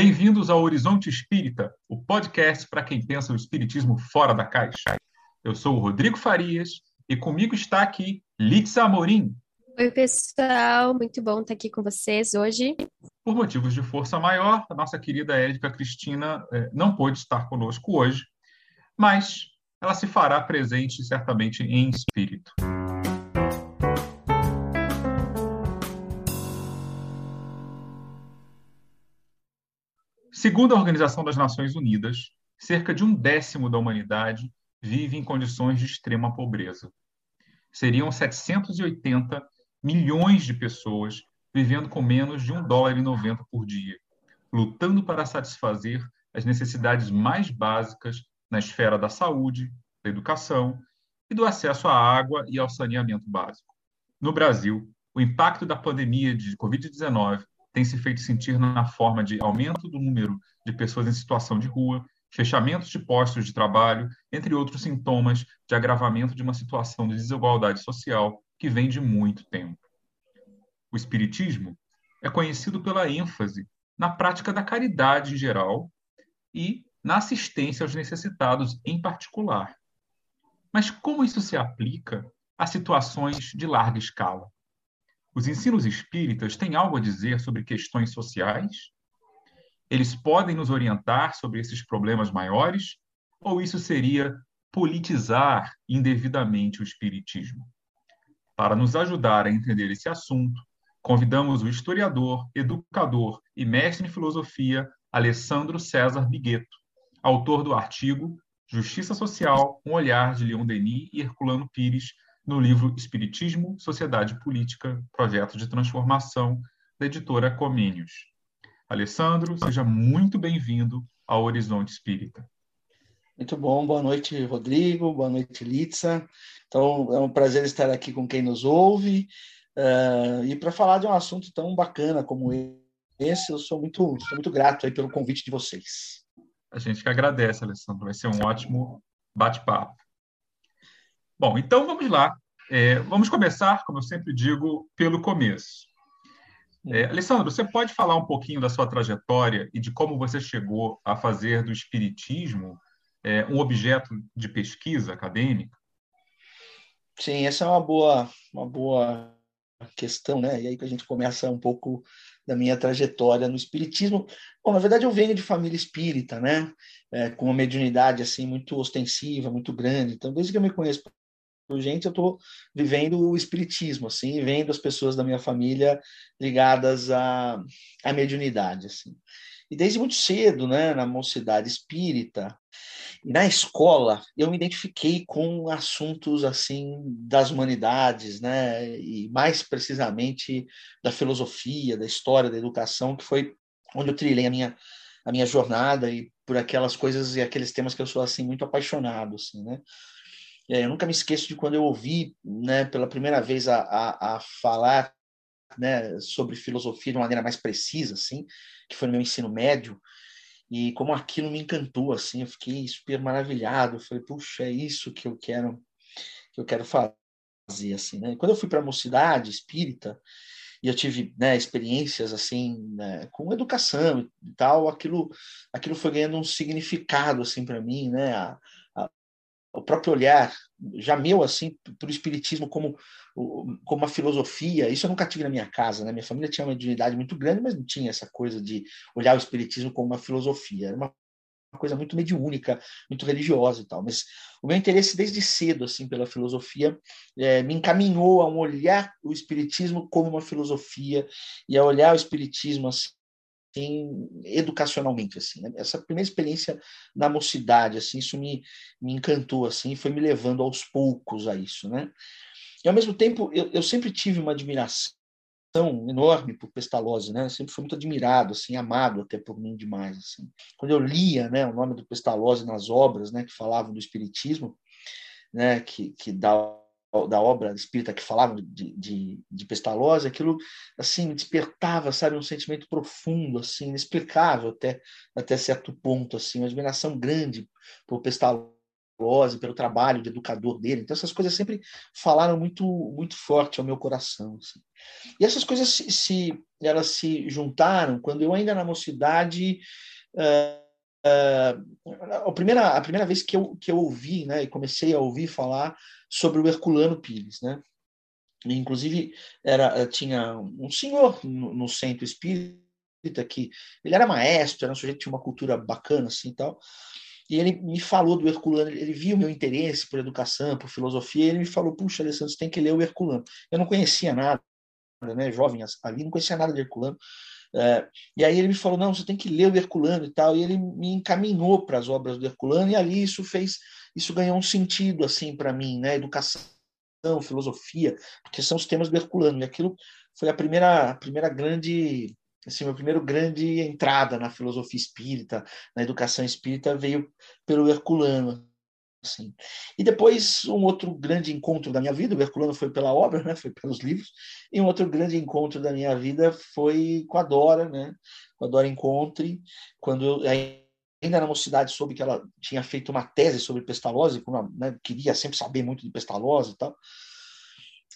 Bem-vindos ao Horizonte Espírita, o podcast para quem pensa o espiritismo fora da caixa. Eu sou o Rodrigo Farias e comigo está aqui Litza Amorim. Oi, pessoal, muito bom estar aqui com vocês hoje. Por motivos de força maior, a nossa querida Érica Cristina eh, não pôde estar conosco hoje, mas ela se fará presente certamente em espírito. Segundo a Organização das Nações Unidas, cerca de um décimo da humanidade vive em condições de extrema pobreza. Seriam 780 milhões de pessoas vivendo com menos de um dólar e 90 por dia, lutando para satisfazer as necessidades mais básicas na esfera da saúde, da educação e do acesso à água e ao saneamento básico. No Brasil, o impacto da pandemia de Covid-19 tem se feito sentir na forma de aumento do número de pessoas em situação de rua, fechamentos de postos de trabalho, entre outros sintomas de agravamento de uma situação de desigualdade social que vem de muito tempo. O Espiritismo é conhecido pela ênfase na prática da caridade em geral e na assistência aos necessitados em particular. Mas como isso se aplica a situações de larga escala? Os ensinos espíritas têm algo a dizer sobre questões sociais? Eles podem nos orientar sobre esses problemas maiores? Ou isso seria politizar indevidamente o espiritismo? Para nos ajudar a entender esse assunto, convidamos o historiador, educador e mestre em filosofia Alessandro César Bigueto, autor do artigo Justiça Social, um olhar de Leon Denis e Herculano Pires no livro Espiritismo, Sociedade Política, Projeto de Transformação, da editora Comênios. Alessandro, seja muito bem-vindo ao Horizonte Espírita. Muito bom, boa noite, Rodrigo, boa noite, Litsa. Então, é um prazer estar aqui com quem nos ouve uh, e para falar de um assunto tão bacana como esse, eu sou muito, sou muito grato pelo convite de vocês. A gente que agradece, Alessandro, vai ser um ótimo bate-papo. Bom, então vamos lá. É, vamos começar, como eu sempre digo, pelo começo. É, Alessandro, você pode falar um pouquinho da sua trajetória e de como você chegou a fazer do espiritismo é, um objeto de pesquisa acadêmica? Sim, essa é uma boa, uma boa questão, né? E aí que a gente começa um pouco da minha trajetória no espiritismo. Bom, na verdade eu venho de família espírita, né? É, com uma mediunidade assim muito ostensiva, muito grande. Então, desde que eu me conheço gente, eu estou vivendo o espiritismo, assim, vendo as pessoas da minha família ligadas à, à mediunidade, assim. E desde muito cedo, né, na mocidade espírita, e na escola, eu me identifiquei com assuntos assim das humanidades, né, e mais precisamente da filosofia, da história, da educação, que foi onde eu trilhei a minha a minha jornada e por aquelas coisas e aqueles temas que eu sou assim muito apaixonado, assim, né? É, eu nunca me esqueço de quando eu ouvi, né, pela primeira vez a, a, a falar, né, sobre filosofia de uma maneira mais precisa, assim, que foi no meu ensino médio, e como aquilo me encantou, assim, eu fiquei super maravilhado, eu falei, puxa, é isso que eu quero, que eu quero fazer, assim, né? Quando eu fui para a mocidade espírita, e eu tive né, experiências assim né, com educação e tal aquilo aquilo foi ganhando um significado assim para mim né a, o próprio olhar já meu assim para o espiritismo como como uma filosofia. Isso eu nunca tive na minha casa né? Minha família tinha uma mediunidade muito grande mas não tinha essa coisa de olhar o espiritismo como uma filosofia. Era uma coisa muito mediúnica muito religiosa e tal. Mas o meu interesse desde cedo assim pela filosofia é, me encaminhou a um olhar o espiritismo como uma filosofia e a olhar o espiritismo assim assim, educacionalmente, assim, né? essa primeira experiência na mocidade, assim, isso me, me encantou, assim, foi me levando aos poucos a isso, né? E ao mesmo tempo, eu, eu sempre tive uma admiração enorme por Pestalozzi, né? Sempre fui muito admirado, assim, amado até por mim demais, assim. Quando eu lia, né, o nome do Pestalozzi nas obras, né, que falavam do espiritismo, né, que que dá da obra espírita que falavam de, de, de Pestalozzi, aquilo assim despertava, sabe, um sentimento profundo, assim, inexplicável até até certo ponto, assim, uma admiração grande por Pestalozzi, pelo trabalho de educador dele. Então, essas coisas sempre falaram muito, muito forte ao meu coração. Assim. E essas coisas se, se, elas se juntaram quando eu ainda na mocidade. Uh, a, primeira, a primeira vez que eu, que eu ouvi, né, e comecei a ouvir falar sobre o Herculano Pires, né? Inclusive, era, tinha um senhor no, no centro espírita que ele era maestro, era um sujeito tinha uma cultura bacana assim e tal. E ele me falou do Herculano, ele viu meu interesse por educação, por filosofia, e ele me falou: Puxa, Alessandro, você tem que ler o Herculano. Eu não conhecia nada, né, jovem ali, não conhecia nada de Herculano. É, e aí ele me falou: Não, você tem que ler o Herculano e tal. E ele me encaminhou para as obras do Herculano, e ali isso fez, isso ganhou um sentido assim para mim, né? Educação, filosofia, porque são os temas do Herculano. E aquilo foi a primeira, a primeira grande assim, meu primeiro grande entrada na filosofia espírita, na educação espírita, veio pelo Herculano. Assim. E depois, um outro grande encontro da minha vida, o Herculano foi pela obra, né, foi pelos livros, e um outro grande encontro da minha vida foi com a Dora, né, com a Dora Encontre, quando eu, ainda na mocidade soube que ela tinha feito uma tese sobre pestalose, como, né, queria sempre saber muito de pestalose e tal,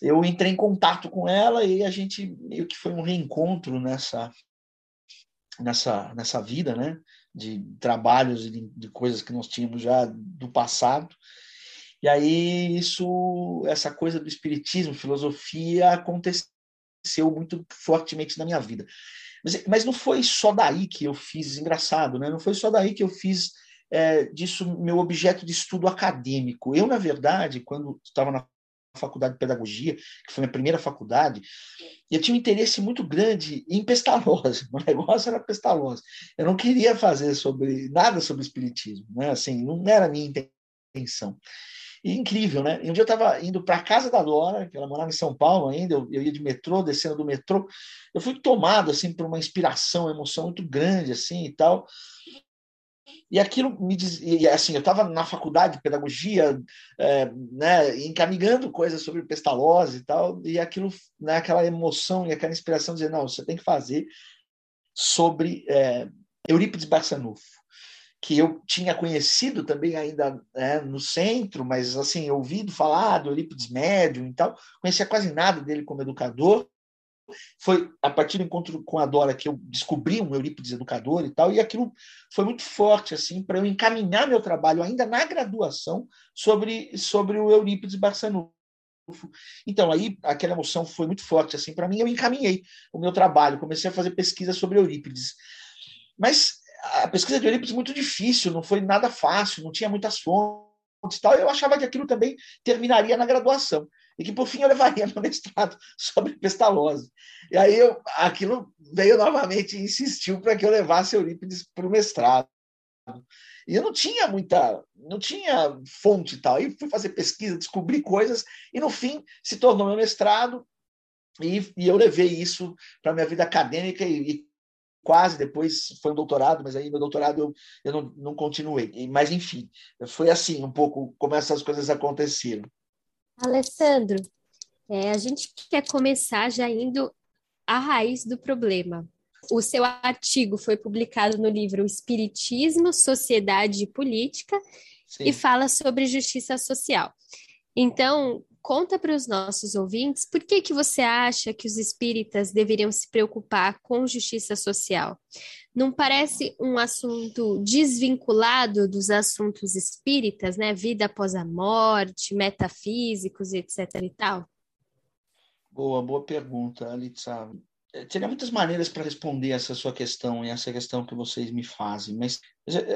eu entrei em contato com ela e a gente meio que foi um reencontro nessa nessa nessa vida, né? De trabalhos e de, de coisas que nós tínhamos já do passado. E aí isso, essa coisa do espiritismo, filosofia aconteceu muito fortemente na minha vida. Mas, mas não foi só daí que eu fiz, engraçado, né? Não foi só daí que eu fiz é, disso meu objeto de estudo acadêmico. Eu, na verdade, quando estava na faculdade de pedagogia, que foi minha primeira faculdade, e eu tinha um interesse muito grande em pestalose. O negócio era pestalose. Eu não queria fazer sobre nada sobre espiritismo, né? Assim, não era a minha intenção. E incrível, né? E um dia eu estava indo para a casa da Dora, que ela morava em São Paulo ainda, eu, eu, ia de metrô, descendo do metrô, eu fui tomado assim por uma inspiração, uma emoção muito grande assim e tal. E aquilo me diz, e assim, eu estava na faculdade de pedagogia, é, né, encaminhando coisas sobre pestalose e tal, e aquilo, né, aquela emoção e aquela inspiração dizer, não, você tem que fazer sobre é, Eurípides Barçanufo, que eu tinha conhecido também ainda né, no centro, mas assim, ouvido falar do Eurípides Médium e tal, conhecia quase nada dele como educador, foi a partir do encontro com a Dora que eu descobri um Eurípides educador e tal, e aquilo foi muito forte assim para eu encaminhar meu trabalho ainda na graduação sobre sobre o Eurípides Barçanufo. Então, aí aquela emoção foi muito forte assim para mim, eu encaminhei o meu trabalho, comecei a fazer pesquisa sobre Eurípides. Mas a pesquisa de Eurípides muito difícil, não foi nada fácil, não tinha muitas fontes tal. Eu achava que aquilo também terminaria na graduação e que por fim eu levaria meu mestrado sobre pestalose. E aí eu, aquilo veio novamente e insistiu para que eu levasse Eurípides para o mestrado. E eu não tinha muita, não tinha fonte e tal. Aí fui fazer pesquisa, descobri coisas e no fim se tornou meu mestrado e, e eu levei isso para minha vida acadêmica e, e, quase depois foi um doutorado, mas aí meu doutorado eu, eu não, não continuei. Mas enfim, foi assim um pouco como essas coisas aconteceram. Alessandro, é, a gente quer começar já indo à raiz do problema. O seu artigo foi publicado no livro Espiritismo, Sociedade e Política Sim. e fala sobre justiça social. Então, conta para os nossos ouvintes por que, que você acha que os espíritas deveriam se preocupar com justiça social? Não parece um assunto desvinculado dos assuntos espíritas, né? Vida após a morte, metafísicos, etc. e tal? Boa, boa pergunta, Alitza. É, teria muitas maneiras para responder essa sua questão e essa questão que vocês me fazem, mas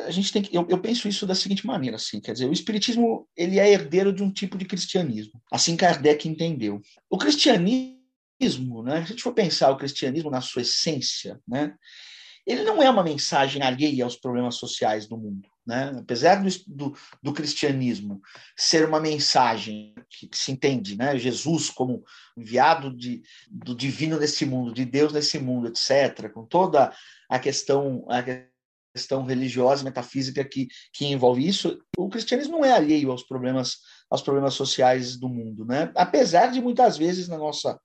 a gente tem que, eu, eu, penso isso da seguinte maneira, assim, quer dizer, o espiritismo ele é herdeiro de um tipo de cristianismo, assim Kardec entendeu. O cristianismo, né, se a gente for pensar o cristianismo na sua essência, né, ele não é uma mensagem alheia aos problemas sociais do mundo. Né? Apesar do, do, do, cristianismo ser uma mensagem que, que, se entende, né? Jesus como enviado de, do divino nesse mundo, de Deus nesse mundo, etc., com toda a questão, a questão religiosa, metafísica que, que envolve isso, o cristianismo não é alheio aos problemas, aos problemas sociais do mundo. Né? Apesar de muitas vezes na nossa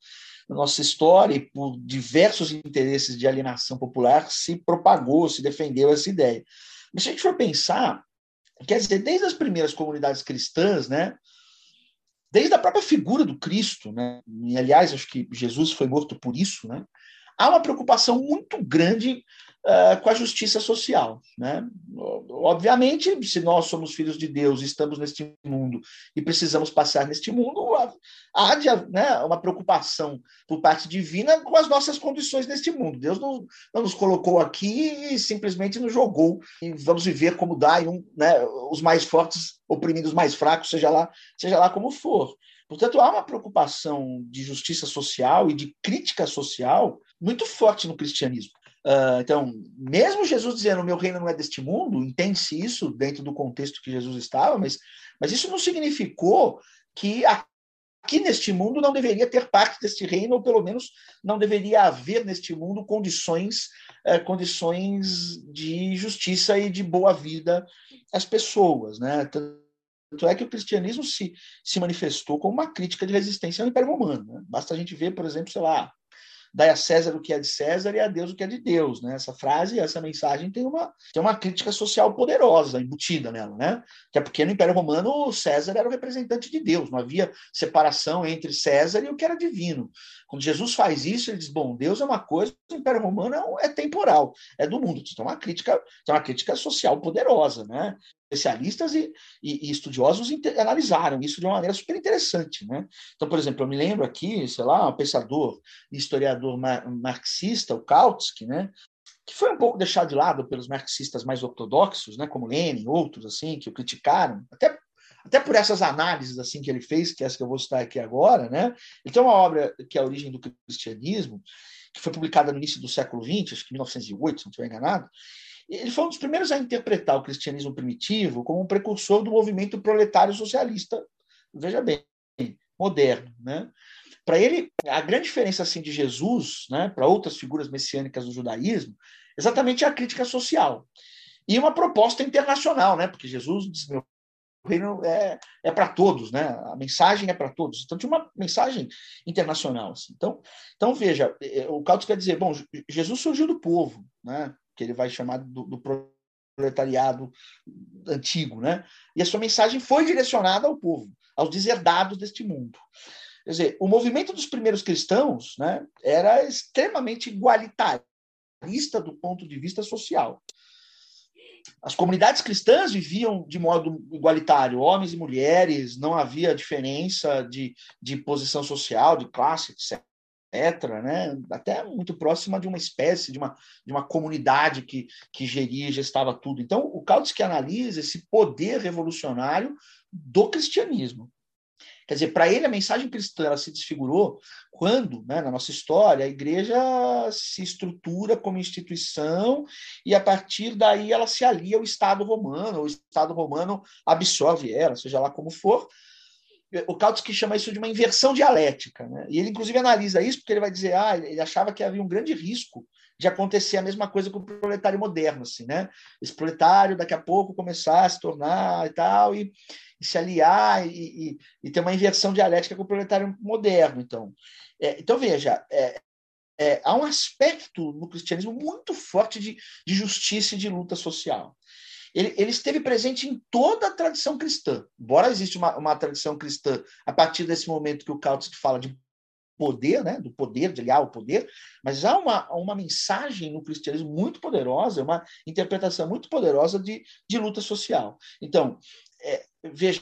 na nossa história e por diversos interesses de alienação popular se propagou, se defendeu essa ideia. Mas se a gente for pensar, Quer dizer, desde as primeiras comunidades cristãs, né, desde a própria figura do Cristo, né, e aliás, acho que Jesus foi morto por isso, né, há uma preocupação muito grande com a justiça social. Né? Obviamente, se nós somos filhos de Deus, estamos neste mundo e precisamos passar neste mundo, há de, né, uma preocupação por parte divina com as nossas condições neste mundo. Deus não, não nos colocou aqui e simplesmente nos jogou e vamos viver como dá, e um, né, os mais fortes oprimindo os mais fracos, seja lá, seja lá como for. Portanto, há uma preocupação de justiça social e de crítica social muito forte no cristianismo. Uh, então, mesmo Jesus dizendo, meu reino não é deste mundo, entende-se isso dentro do contexto que Jesus estava, mas, mas isso não significou que aqui neste mundo não deveria ter parte deste reino, ou pelo menos não deveria haver neste mundo condições, uh, condições de justiça e de boa vida às pessoas. Né? Tanto é que o cristianismo se, se manifestou como uma crítica de resistência ao Império Romano. Né? Basta a gente ver, por exemplo, sei lá, dai a César o que é de César e a Deus o que é de Deus, né? Essa frase, essa mensagem tem uma, tem uma crítica social poderosa embutida nela, né? Que é porque no Império Romano César era o representante de Deus, não havia separação entre César e o que era divino. Quando Jesus faz isso, ele diz: bom, Deus é uma coisa, o Império Romano é, é temporal, é do mundo. Então, uma crítica, é uma crítica social poderosa, né? especialistas e, e, e estudiosos analisaram isso de uma maneira super interessante. Né? Então, por exemplo, eu me lembro aqui, sei lá, um pensador historiador marxista, o Kautsky, né? que foi um pouco deixado de lado pelos marxistas mais ortodoxos, né, como Lenin, outros assim, que o criticaram, até até por essas análises assim que ele fez, que é essa que eu vou citar aqui agora, né? Ele tem uma obra que é a origem do cristianismo, que foi publicada no início do século XX, acho que 1908, se não estiver enganado, ele foi um dos primeiros a interpretar o cristianismo primitivo como um precursor do movimento proletário socialista, veja bem, moderno. Né? Para ele, a grande diferença assim, de Jesus né, para outras figuras messiânicas do judaísmo, exatamente é a crítica social. E uma proposta internacional, né? porque Jesus reino é, é para todos, né? a mensagem é para todos. Então, tinha uma mensagem internacional. Assim. Então, então, veja, eh, o Caldas quer dizer: bom, Jesus surgiu do povo, né? que ele vai chamar do, do proletariado antigo, né? E a sua mensagem foi direcionada ao povo, aos deserdados deste mundo. Quer dizer, o movimento dos primeiros cristãos, né, era extremamente igualitarista do ponto de vista social. As comunidades cristãs viviam de modo igualitário, homens e mulheres, não havia diferença de, de posição social, de classe, etc né? até muito próxima de uma espécie, de uma, de uma comunidade que, que geria e gestava tudo. Então, o Kautsky analisa esse poder revolucionário do cristianismo. Quer dizer, para ele a mensagem cristã se desfigurou quando, né, na nossa história, a igreja se estrutura como instituição e a partir daí ela se alia ao Estado romano, o Estado romano absorve ela, seja lá como for, o Kautsky chama isso de uma inversão dialética. Né? E ele, inclusive, analisa isso porque ele vai dizer ah, ele achava que havia um grande risco de acontecer a mesma coisa com o proletário moderno. Assim, né? Esse proletário, daqui a pouco, começar a se tornar e tal, e, e se aliar e, e, e, ter uma inversão dialética com o proletário moderno. Então, é, então veja, é, é, há um aspecto no cristianismo muito forte de, de justiça e de luta social ele, ele esteve presente em toda a tradição cristã. Embora exista uma, uma tradição cristã a partir desse momento que o Kautsky fala de poder, né, do poder, de aliar o poder, mas há uma, uma mensagem no cristianismo muito poderosa, uma interpretação muito poderosa de, de luta social. Então, é, veja,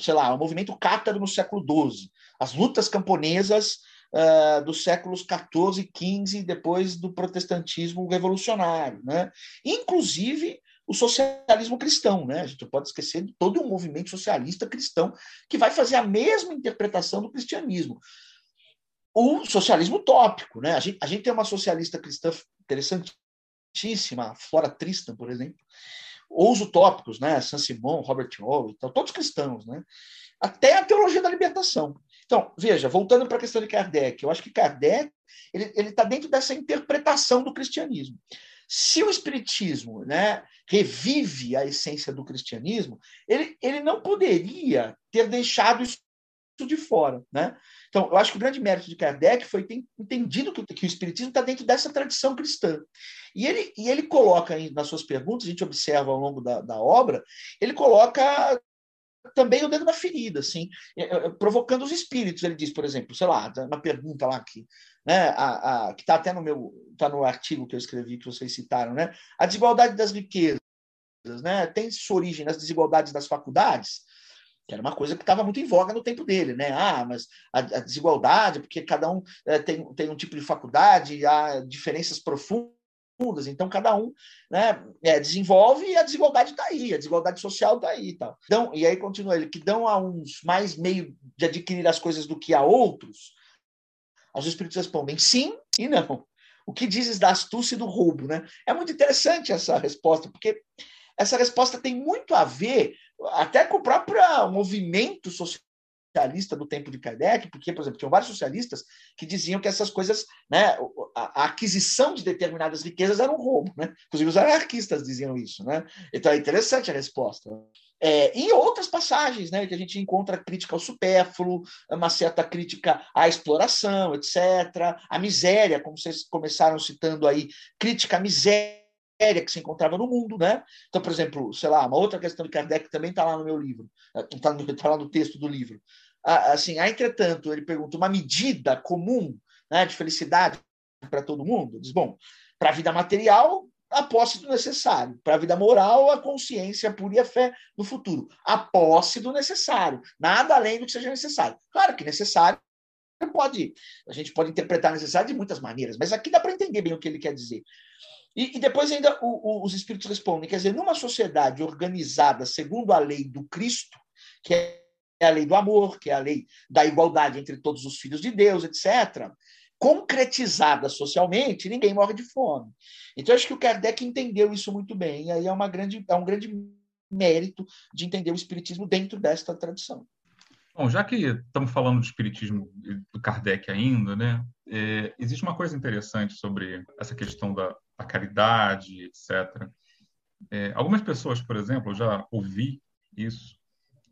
sei lá, o movimento cátaro no século XII, as lutas camponesas uh, dos séculos XIV e XV, depois do protestantismo revolucionário. Né? Inclusive, o socialismo cristão, né? A gente pode esquecer de todo um movimento socialista cristão que vai fazer a mesma interpretação do cristianismo. O socialismo utópico, né? A gente, a gente tem uma socialista cristã interessantíssima, Flora Tristan, por exemplo, ou os utópicos, né? Saint Simon, Robert Owen, então, todos cristãos, né? Até a teologia da libertação. Então, veja, voltando para a questão de Kardec, eu acho que Kardec ele está dentro dessa interpretação do cristianismo. Se o Espiritismo né, revive a essência do cristianismo, ele, ele não poderia ter deixado isso de fora, né? Então, eu acho que o grande mérito de Kardec foi ter entendido que, que o espiritismo está dentro dessa tradição cristã. E ele, e ele coloca nas suas perguntas, a gente observa ao longo da, da obra, ele coloca também o dedo na ferida, assim, é, é, provocando os espíritos. Ele diz, por exemplo, sei lá, uma pergunta lá que, né, a, a, que está até no meu, está no artigo que eu escrevi que vocês citaram, né, a desigualdade das riquezas, né, tem sua origem nas desigualdades das faculdades que era uma coisa que estava muito em voga no tempo dele, né? Ah, mas a, a desigualdade, porque cada um é, tem, tem um tipo de faculdade, há diferenças profundas, então cada um né, é, desenvolve e a desigualdade está aí, a desigualdade social está aí e tal. Então, e aí continua ele, que dão a uns mais meio de adquirir as coisas do que a outros, os espíritos respondem sim e não. O que dizes da astúcia e do roubo, né? É muito interessante essa resposta, porque essa resposta tem muito a ver até com o próprio movimento socialista do tempo de Kardec, porque, por exemplo, tinham vários socialistas que diziam que essas coisas, né, a, aquisição de determinadas riquezas era um roubo, né? Inclusive os anarquistas diziam isso, né? Então é interessante a resposta. É, e outras passagens, né, que a gente encontra crítica ao supérfluo, uma certa crítica à exploração, etc., a miséria, como vocês começaram citando aí, crítica à miséria que se encontrava no mundo, né? Então, por exemplo, sei lá, uma outra questão de Kardec também está lá no meu livro, está tá lá no texto do livro. Assim, entretanto, ele pergunta uma medida comum né, de felicidade para todo mundo? Diz, bom, para a vida material, a posse do necessário. Para a vida moral, a consciência pura e a fé no futuro. A posse do necessário. Nada além do que seja necessário. Claro que necessário pode, a gente pode interpretar necessário de muitas maneiras, mas aqui dá para entender bem o que ele quer dizer. E, e depois ainda o, o, os espíritos respondem, quer dizer, numa sociedade organizada segundo a lei do Cristo, que é a lei do amor, que é a lei da igualdade entre todos os filhos de Deus, etc., concretizada socialmente, ninguém morre de fome. Então, acho que o Kardec entendeu isso muito bem, e aí é, uma grande, é um grande mérito de entender o Espiritismo dentro desta tradição. Bom, já que estamos falando do Espiritismo do Kardec ainda, né, é, existe uma coisa interessante sobre essa questão da, da caridade, etc. É, algumas pessoas, por exemplo, já ouvi isso,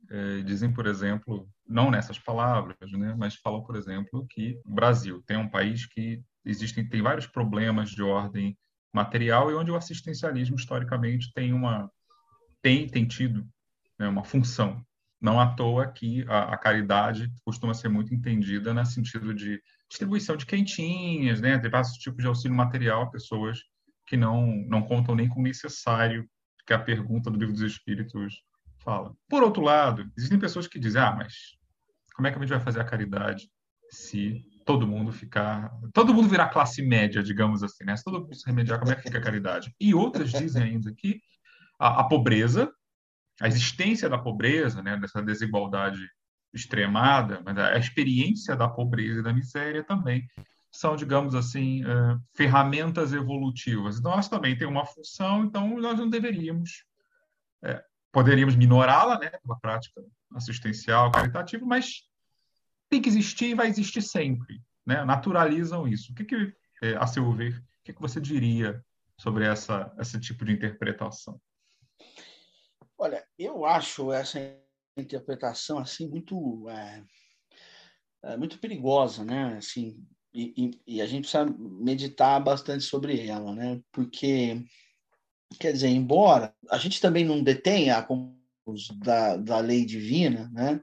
é, dizem, por exemplo, não nessas palavras, né, mas falam, por exemplo, que o Brasil tem um país que existem tem vários problemas de ordem material e onde o assistencialismo historicamente tem uma tem tem tido né, uma função não à toa que a, a, caridade costuma ser muito entendida no sentido de distribuição de quentinhas, né, vários tipos de auxílio material a pessoas que não, não contam nem com o necessário que a pergunta do Livro dos Espíritos fala. Por outro lado, existem pessoas que dizem, ah, mas como é que a gente vai fazer a caridade se todo mundo ficar... Todo mundo virar classe média, digamos assim, né? Se todo mundo se remediar, como é que fica a caridade? E outras dizem ainda que a, a pobreza a existência da pobreza, né, dessa desigualdade extremada, mas a experiência da pobreza e da miséria também são, digamos assim, uh, ferramentas evolutivas. Então, elas também têm uma função, então nós não deveríamos, é, poderíamos minorá-la, né, pela prática assistencial, caritativa, mas tem que existir e vai existir sempre, né? Naturalizam isso. O que, que é, a seu ver, o que, que você diria sobre essa esse tipo de interpretação? Olha, eu acho essa interpretação assim muito é, é muito perigosa, né? Assim, e, e, e, a gente precisa meditar bastante sobre ela, né? Porque quer dizer, embora a gente também não detenha a da, da lei divina, né?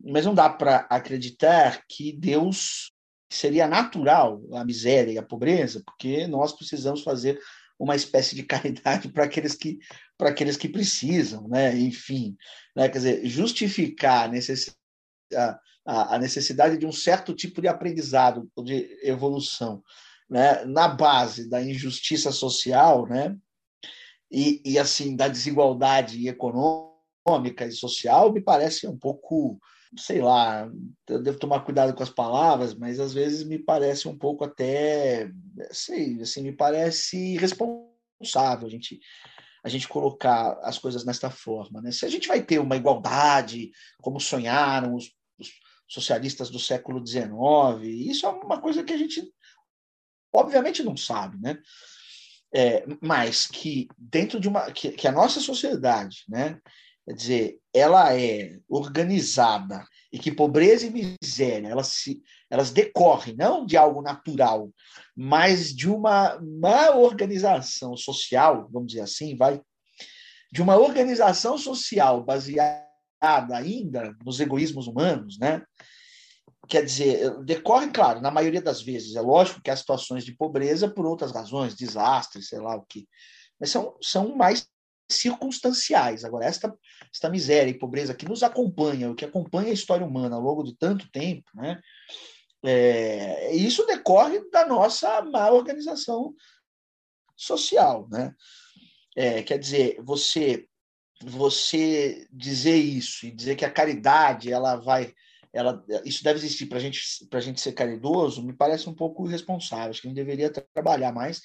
Mas não dá para acreditar que Deus seria natural a miséria e a pobreza, porque nós precisamos fazer uma espécie de caridade para aqueles que para aqueles que precisam, né? Enfim, né? quer dizer, justificar a necessidade, a, a necessidade de um certo tipo de aprendizado, de evolução, né? Na base da injustiça social, né? E, e assim da desigualdade econômica e social, me parece um pouco sei lá, eu devo tomar cuidado com as palavras, mas às vezes me parece um pouco até, sei, assim, me parece irresponsável a gente a gente colocar as coisas nesta forma, né? Se a gente vai ter uma igualdade, como sonharam os, os socialistas do século XIX, isso é uma coisa que a gente obviamente não sabe, né? É, mas que dentro de uma que, que a nossa sociedade, né, quer dizer, ela é organizada e que pobreza e miséria elas, se, elas decorrem não de algo natural, mas de uma má organização social, vamos dizer assim, vai, de uma organização social baseada ainda nos egoísmos humanos, né? Quer dizer, decorre, claro, na maioria das vezes, é lógico que há situações de pobreza por outras razões, desastres, sei lá o que, mas são, são mais circunstanciais. Agora, esta, esta miséria e pobreza que nos acompanha, o que acompanha a história humana ao longo de tanto tempo, né? É, isso decorre da nossa má organização social, né? É, quer dizer, você você dizer isso e dizer que a caridade ela vai ela, isso deve existir para gente, a gente ser caridoso, me parece um pouco irresponsável. Acho que a gente deveria trabalhar mais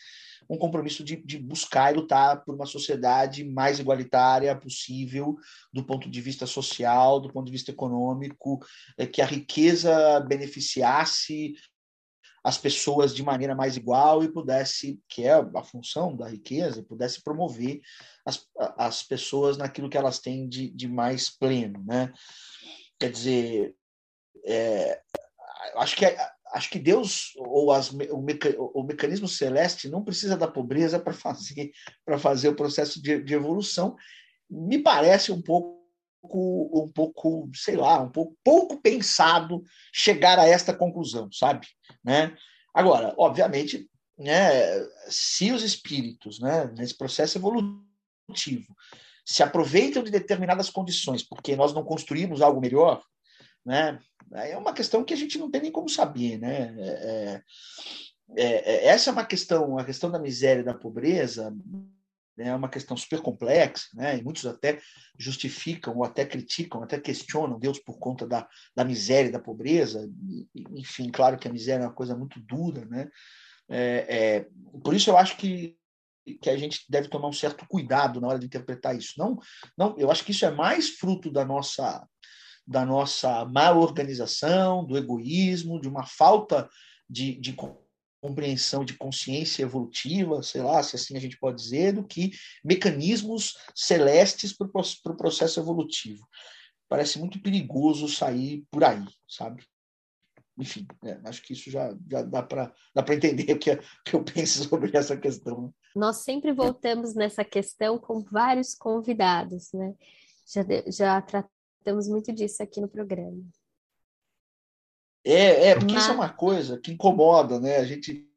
um compromisso de, de buscar e lutar por uma sociedade mais igualitária possível, do ponto de vista social, do ponto de vista econômico, é, que a riqueza beneficiasse as pessoas de maneira mais igual e pudesse, que é a função da riqueza, pudesse promover as, as pessoas naquilo que elas têm de, de mais pleno, né? Quer dizer, é, acho que acho que Deus ou as, o, meca, o, mecanismo celeste não precisa da pobreza para fazer para fazer o processo de, de, evolução. Me parece um pouco um pouco, sei lá, um pouco pouco pensado chegar a esta conclusão, sabe? Né? Agora, obviamente, né, se os espíritos, né, nesse processo evolutivo, se aproveitam de determinadas condições, porque nós não construímos algo melhor, né? É uma questão que a gente não tem nem como saber, né? É, é, é, essa é uma questão, a questão da miséria e da pobreza né, é uma questão super complexa, né? E muitos até justificam ou até criticam, até questionam Deus por conta da, da miséria e da pobreza. Enfim, claro que a miséria é uma coisa muito dura, né? É, é, por isso eu acho que que a gente deve tomar um certo cuidado na hora de interpretar isso. Não, não, eu acho que isso é mais fruto da nossa da nossa má organização, do egoísmo, de uma falta de, de compreensão de consciência evolutiva, sei lá, se assim a gente pode dizer, do que mecanismos celestes para o processo evolutivo. Parece muito perigoso sair por aí, sabe? Enfim, é, acho que isso já, já dá para dá entender o que, é, o que eu penso sobre essa questão. Nós sempre voltamos nessa questão com vários convidados, né? Já, já tratamos muito disso aqui no programa. É, é porque Mas... isso é uma coisa que incomoda, né? A gente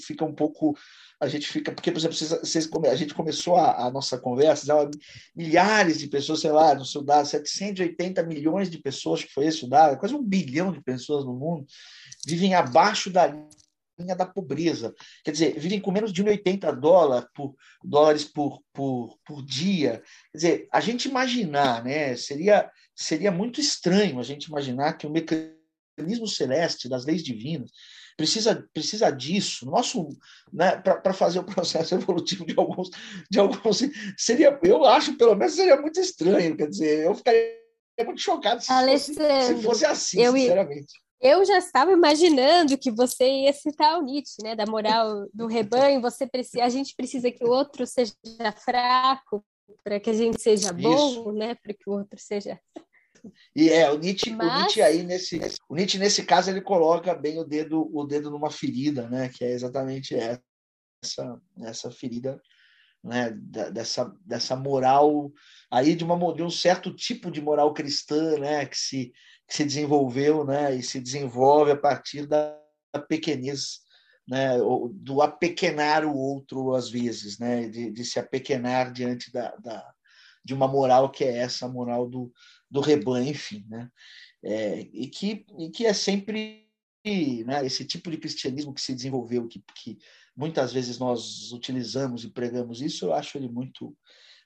fica um pouco. A gente fica. Porque, por exemplo, vocês, vocês, a gente começou a, a nossa conversa, já, milhares de pessoas, sei lá, no Sudão, 780 milhões de pessoas, que foi esse dado, quase um bilhão de pessoas no mundo, vivem abaixo da linha da pobreza. Quer dizer, vivem com menos de 1,80 dólar por, dólares por, por, por dia. Quer dizer, a gente imaginar, né? Seria seria muito estranho a gente imaginar que o mecanismo celeste das leis divinas precisa precisa disso nosso né, para fazer o processo evolutivo de alguns de alguns seria eu acho pelo menos seria muito estranho quer dizer eu ficaria muito chocado se, fosse, se fosse, assim eu, sinceramente eu já estava imaginando que você ia citar o Nietzsche, né, da moral do rebanho. Você precisa, a gente precisa que o outro seja fraco para que a gente seja bom, Isso. né? Para que o outro seja. E é o Nietzsche, Mas... o Nietzsche aí nesse, o Nietzsche nesse caso ele coloca bem o dedo, o dedo numa ferida, né? Que é exatamente essa, essa ferida, né? Dessa, dessa moral aí de uma de um certo tipo de moral cristã, né? Que se que se desenvolveu, né? E se desenvolve a partir da pequenez né, do apequenar o outro às vezes, né, de, de se apequenar diante da, da, de uma moral que é essa, a moral do, do rebanho, enfim, né, é, e, que, e que é sempre né, esse tipo de cristianismo que se desenvolveu, que, que muitas vezes nós utilizamos e pregamos isso, eu acho ele muito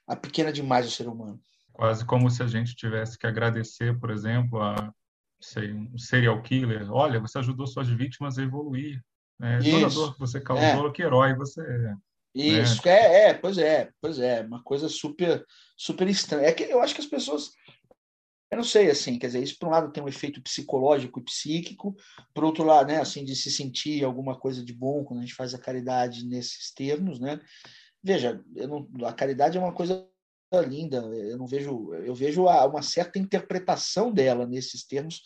a pequena demais o ser humano. Quase como se a gente tivesse que agradecer, por exemplo, a sei, um serial killer. Olha, você ajudou suas vítimas a evoluir. É, toda dor que você causou, é. que herói você é. Né? Isso, né? é, é, pois é, pois é, uma coisa super, super estranha. É que eu acho que as pessoas, eu não sei, assim, quer dizer, isso por um lado tem um efeito psicológico e psíquico, por outro lado, né, assim, de se sentir alguma coisa de bom quando a gente faz a caridade nesses termos, né? Veja, não, a caridade é uma coisa linda. Eu não vejo, eu vejo uma certa interpretação dela nesses termos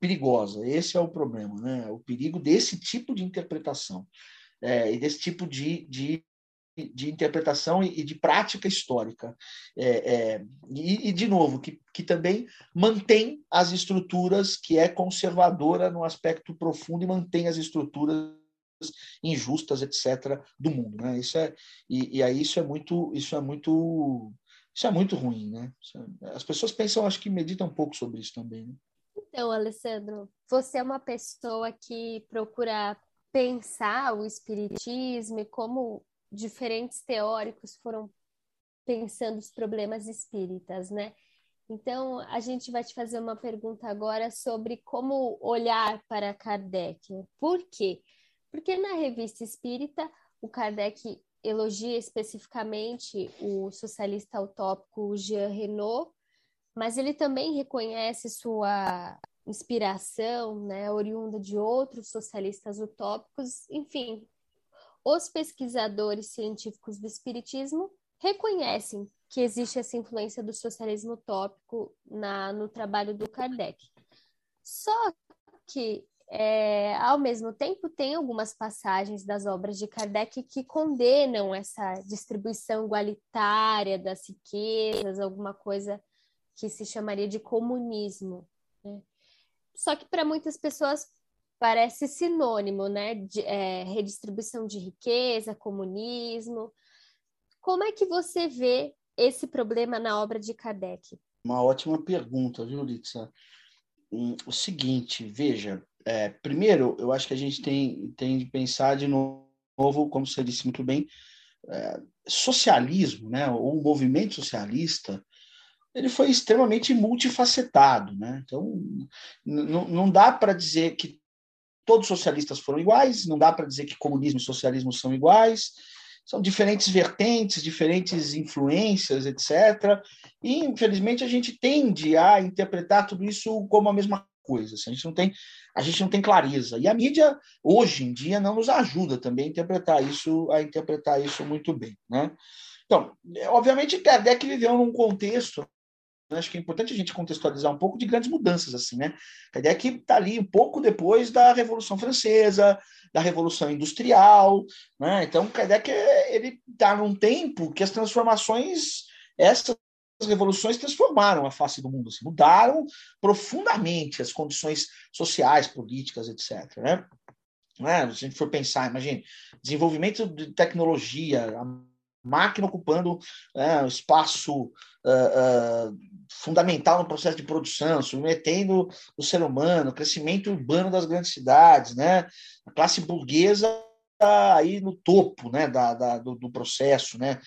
perigosa. Esse é o problema, né? O perigo desse tipo de interpretação é, e desse tipo de, de, de interpretação e, de prática histórica. É, é, e, e, de novo, que, que também mantém as estruturas, que é conservadora no aspecto profundo e mantém as estruturas injustas, etc., do mundo. Né? Isso é, e, e aí isso é muito, isso é muito, isso é muito ruim, né? É, as pessoas pensam, acho que meditam um pouco sobre isso também. Né? Então, Alessandro, você é uma pessoa que procura pensar o espiritismo e como diferentes teóricos foram pensando os problemas espíritas, né? Então, a gente vai te fazer uma pergunta agora sobre como olhar para Kardec. Por quê? Porque na revista espírita, o Kardec elogia especificamente o socialista utópico Jean Renault, mas ele também reconhece sua inspiração, né, oriunda de outros socialistas utópicos, enfim. Os pesquisadores científicos do espiritismo reconhecem que existe essa influência do socialismo utópico na, no trabalho do Kardec. Só que é, ao mesmo tempo, tem algumas passagens das obras de Kardec que condenam essa distribuição igualitária das riquezas, alguma coisa que se chamaria de comunismo. Né? Só que para muitas pessoas parece sinônimo, né? De, é, redistribuição de riqueza, comunismo. Como é que você vê esse problema na obra de Kardec? Uma ótima pergunta, viu, Litsa? Hum, o seguinte, veja, é, primeiro, eu acho que a gente tem, tem de pensar de novo, como você disse muito bem, é, socialismo, né, ou o movimento socialista, ele foi extremamente multifacetado. Né? Então, não dá para dizer que todos os socialistas foram iguais, não dá para dizer que comunismo e socialismo são iguais, são diferentes vertentes, diferentes influências, etc. E, infelizmente, a gente tende a interpretar tudo isso como a mesma coisa. Assim, a gente não tem a gente não tem clareza. E a mídia hoje em dia não nos ajuda também a interpretar isso, a interpretar isso muito bem, né? Então, obviamente Kardec viveu num contexto acho que é importante a gente contextualizar um pouco de grandes mudanças assim, né? Kardec está ali um pouco depois da Revolução Francesa, da Revolução Industrial, né? Então Kardec ele está num tempo que as transformações essas as revoluções transformaram a face do mundo, assim, mudaram profundamente as condições sociais, políticas, etc. Né? Né? Se a gente for pensar, imagine, desenvolvimento de tecnologia, a máquina ocupando né, o espaço uh, uh, fundamental no processo de produção, submetendo o ser humano, crescimento urbano das grandes cidades, né? a classe burguesa está aí no topo né, da, da do, do, processo, né,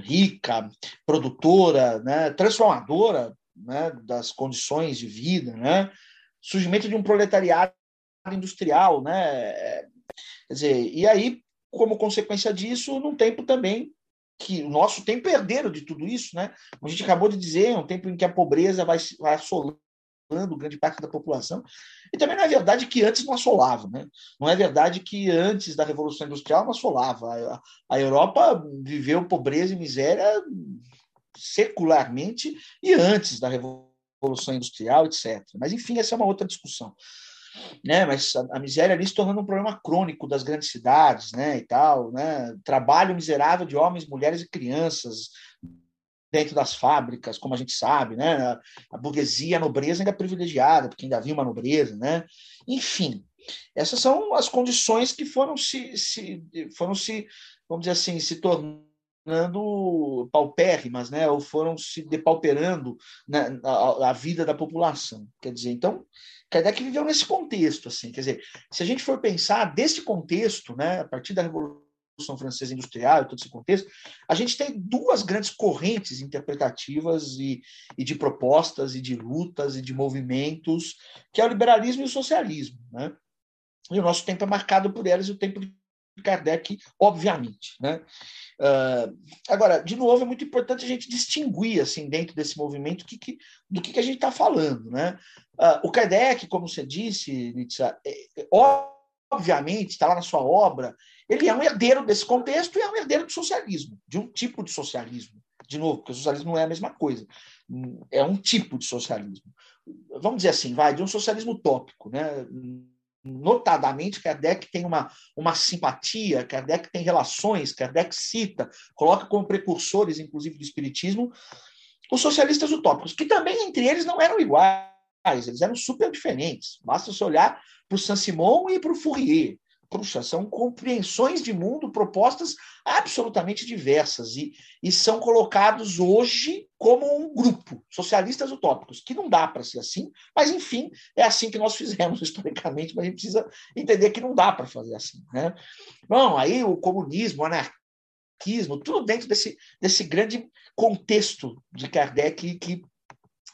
rica, produtora, né, transformadora né, das condições de vida, né, surgimento de um proletariado industrial, né, quer dizer, e aí, como consequência disso, num tempo também que o nosso tempo é herdeiro de tudo isso, né? A gente acabou de dizer, é um tempo em que a pobreza vai, vai assolando grande parte da população. E também não é verdade que antes não assolava. Né? Não é verdade que antes da Revolução Industrial não assolava. A, a Europa viveu pobreza e miséria secularmente e antes da Revolução Industrial, etc. Mas, enfim, essa é uma outra discussão. Né, mas a, a, miséria ali se tornando um problema crônico das grandes cidades, né, e tal, né, trabalho miserável de homens, mulheres e crianças, dentro das fábricas, como a gente sabe, né? A burguesia, a nobreza ainda é privilegiada, porque ainda havia uma nobreza, né? Enfim, essas são as condições que foram se, se foram se, vamos dizer assim, se tornando paupérrimas, né? Ou foram se depauperando né? a vida da população. Quer dizer, então, Kardec viveu nesse contexto, assim. Quer dizer, se a gente for pensar desse contexto, né? A partir da Revolução Revolução Francesa Industrial e todo esse contexto, a gente tem duas grandes correntes interpretativas e, e de propostas e de lutas e de movimentos, que é o liberalismo e o socialismo. Né? E o nosso tempo é marcado por elas e o tempo de Kardec, obviamente. Né? Uh, agora, de novo, é muito importante a gente distinguir, assim, dentro desse movimento, que, que, do que, que a gente está falando. Né? Uh, o Kardec, como você disse, Nietzsche, é, é, obviamente, está lá na sua obra, ele é um herdeiro desse contexto e é um herdeiro do socialismo, de um tipo de socialismo, de novo, porque o socialismo não é a mesma coisa, é um tipo de socialismo. Vamos dizer assim, vai, de um socialismo utópico, né? Notadamente, Kardec tem uma, uma simpatia, Kardec tem relações, Kardec cita, coloca como precursores, inclusive, do Espiritismo, os socialistas utópicos, que também entre eles não eram iguais, eles eram super diferentes. Basta você olhar para o Saint-Simon e para o Fourier puxa, são compreensões de mundo propostas absolutamente diversas e, e são colocados hoje como um grupo, socialistas utópicos, que não dá para ser assim, mas enfim, é assim que nós fizemos historicamente, mas a gente precisa entender que não dá para fazer assim. Né? Bom, aí o comunismo, o anarquismo, tudo dentro desse, desse grande contexto de Kardec que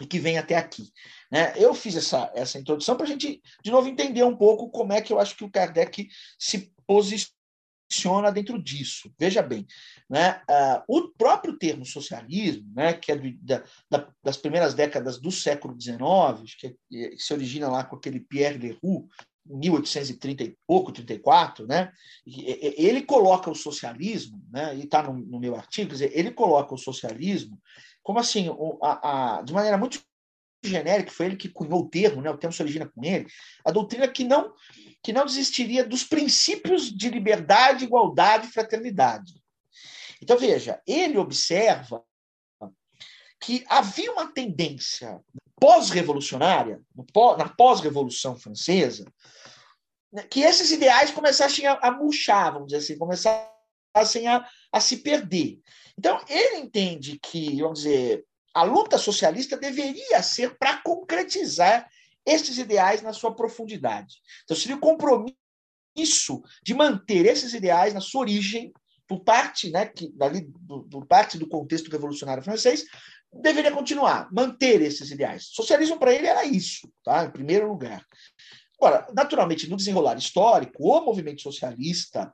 e que vem até aqui. Né? Eu fiz essa, essa introdução para a gente, de novo, entender um pouco como é que eu acho que o Kardec se posiciona dentro disso. Veja bem, né? Uh, o próprio termo socialismo, né, que é do, da, da, das primeiras décadas do século XIX, que, é, que, se origina lá com aquele Pierre Leroux, 1830 e pouco, 34, né? Ele coloca o socialismo, né? E está no, no, meu artigo, dizer, ele coloca o socialismo como assim, a, a, de maneira muito genérica, foi ele que cunhou o termo, né? O termo se origina com ele. A doutrina que não que não desistiria dos princípios de liberdade, igualdade e fraternidade. Então veja, ele observa que havia uma tendência pós-revolucionária, na pós-revolução francesa, né, que esses ideais começassem a, a murchar, vamos dizer assim, começassem a, a se perder. Então, ele entende que, vamos dizer, a luta socialista deveria ser para concretizar esses ideais na sua profundidade. Então, seria o compromisso de manter esses ideais na sua origem, por parte, né, que, dali, do, por parte do contexto revolucionário francês, deveria continuar, manter esses ideais. Socialismo para ele era isso, tá? em primeiro lugar. Agora, naturalmente, no desenrolar histórico, o movimento socialista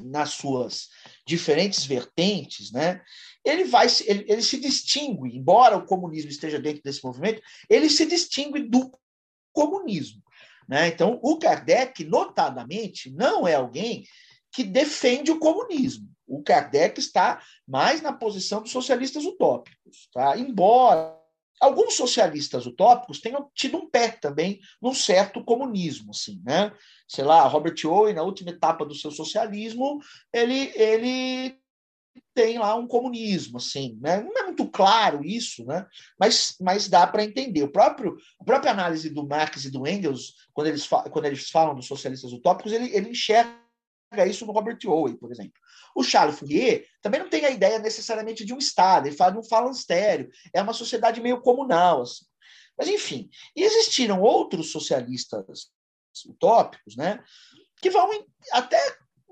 nas suas diferentes vertentes, né, ele vai ele, ele se distingue, embora o comunismo esteja dentro desse movimento, ele se distingue do comunismo. Né? Então, o Kardec, notadamente, não é alguém que defende o comunismo. O Kardec está mais na posição dos socialistas utópicos. Tá? Embora alguns socialistas utópicos tenham tido um pé também num certo comunismo, assim, né? Sei lá, Robert Owen, na última etapa do seu socialismo, ele, ele tem lá um comunismo, assim, né? Não é muito claro isso, né? Mas, mas dá para entender. O próprio, a própria análise do Marx e do Engels, quando eles, quando eles falam dos socialistas utópicos, ele, ele enxerga isso no Robert Owen, por exemplo. O Charles Fourier também não tem a ideia necessariamente de um Estado, ele fala de um falanstério, é uma sociedade meio comunal. Assim. Mas, enfim, existiram outros socialistas utópicos né, que vão até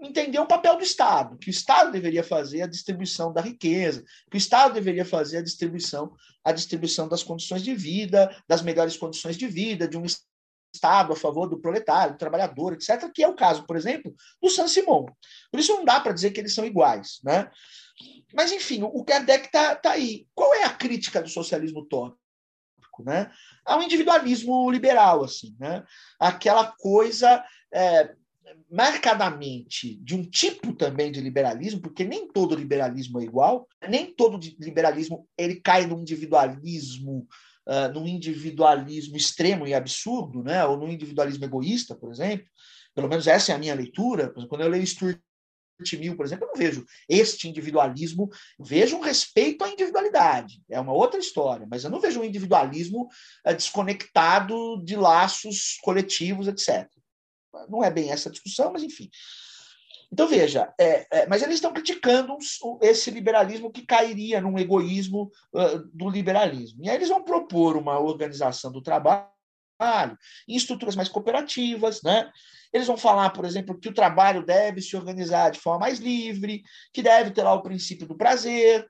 entender o papel do Estado, que o Estado deveria fazer a distribuição da riqueza, que o Estado deveria fazer a distribuição, a distribuição das condições de vida, das melhores condições de vida, de um Estado a favor do proletário, do trabalhador, etc., que é o caso, por exemplo, do Saint-Simon. Por isso não dá para dizer que eles são iguais. Né? Mas, enfim, o Kardec está tá aí. Qual é a crítica do socialismo utópico? Né? Ao individualismo liberal, assim, né? aquela coisa é, marcadamente de um tipo também de liberalismo, porque nem todo liberalismo é igual, nem todo liberalismo ele cai no individualismo uh, num individualismo extremo e absurdo, né? ou num individualismo egoísta, por exemplo. Pelo menos essa é a minha leitura. Quando eu leio Stuart Mill, por exemplo, eu não vejo este individualismo, vejo um respeito à individualidade. É uma outra história, mas eu não vejo um individualismo uh, desconectado de laços coletivos, etc. Não é bem essa discussão, mas enfim. Então, veja, é, é, mas eles estão criticando esse liberalismo que cairia num egoísmo uh, do liberalismo. E aí eles vão propor uma organização do trabalho em estruturas mais cooperativas, né? Eles vão falar, por exemplo, que o trabalho deve se organizar de forma mais livre, que deve ter lá o princípio do prazer,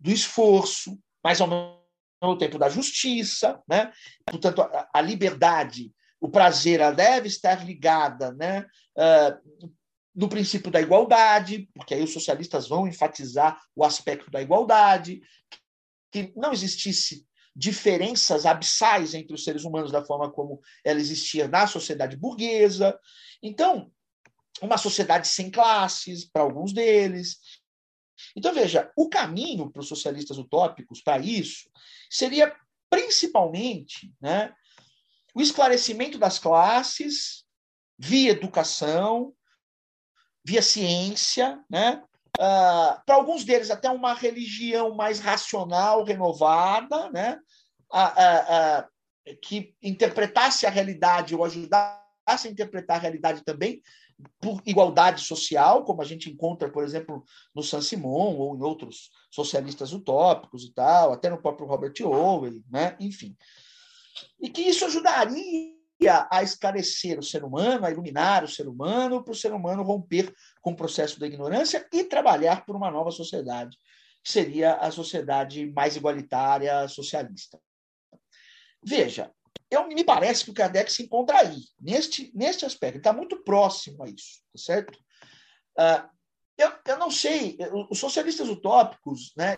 do esforço, mas ao mesmo tempo da justiça, né? Portanto, a, a liberdade, o prazer, ela deve estar ligada, né? No princípio da igualdade, porque aí os socialistas vão enfatizar o aspecto da igualdade, que não existisse diferenças abissais entre os seres humanos da forma como ela existia na sociedade burguesa. Então, uma sociedade sem classes, para alguns deles. Então, veja, o caminho para os socialistas utópicos, para isso, seria principalmente né, o esclarecimento das classes via educação, via ciência, né? Uh, para alguns deles até uma religião mais racional, renovada, né? Uh, uh, que interpretasse a realidade ou ajudasse a interpretar a realidade também por igualdade social, como a gente encontra, por exemplo, no Saint-Simon ou em outros socialistas utópicos e tal, até no próprio Robert Owen, né? enfim. E que isso ajudaria a esclarecer o ser humano, a iluminar o ser humano, para o ser humano romper com o processo da ignorância e trabalhar por uma nova sociedade, que seria a sociedade mais igualitária socialista. Veja, eu, me parece que o Kardec se encontra aí, neste, neste aspecto, está muito próximo a isso, tá certo? Uh, eu, eu não sei, os socialistas utópicos, né?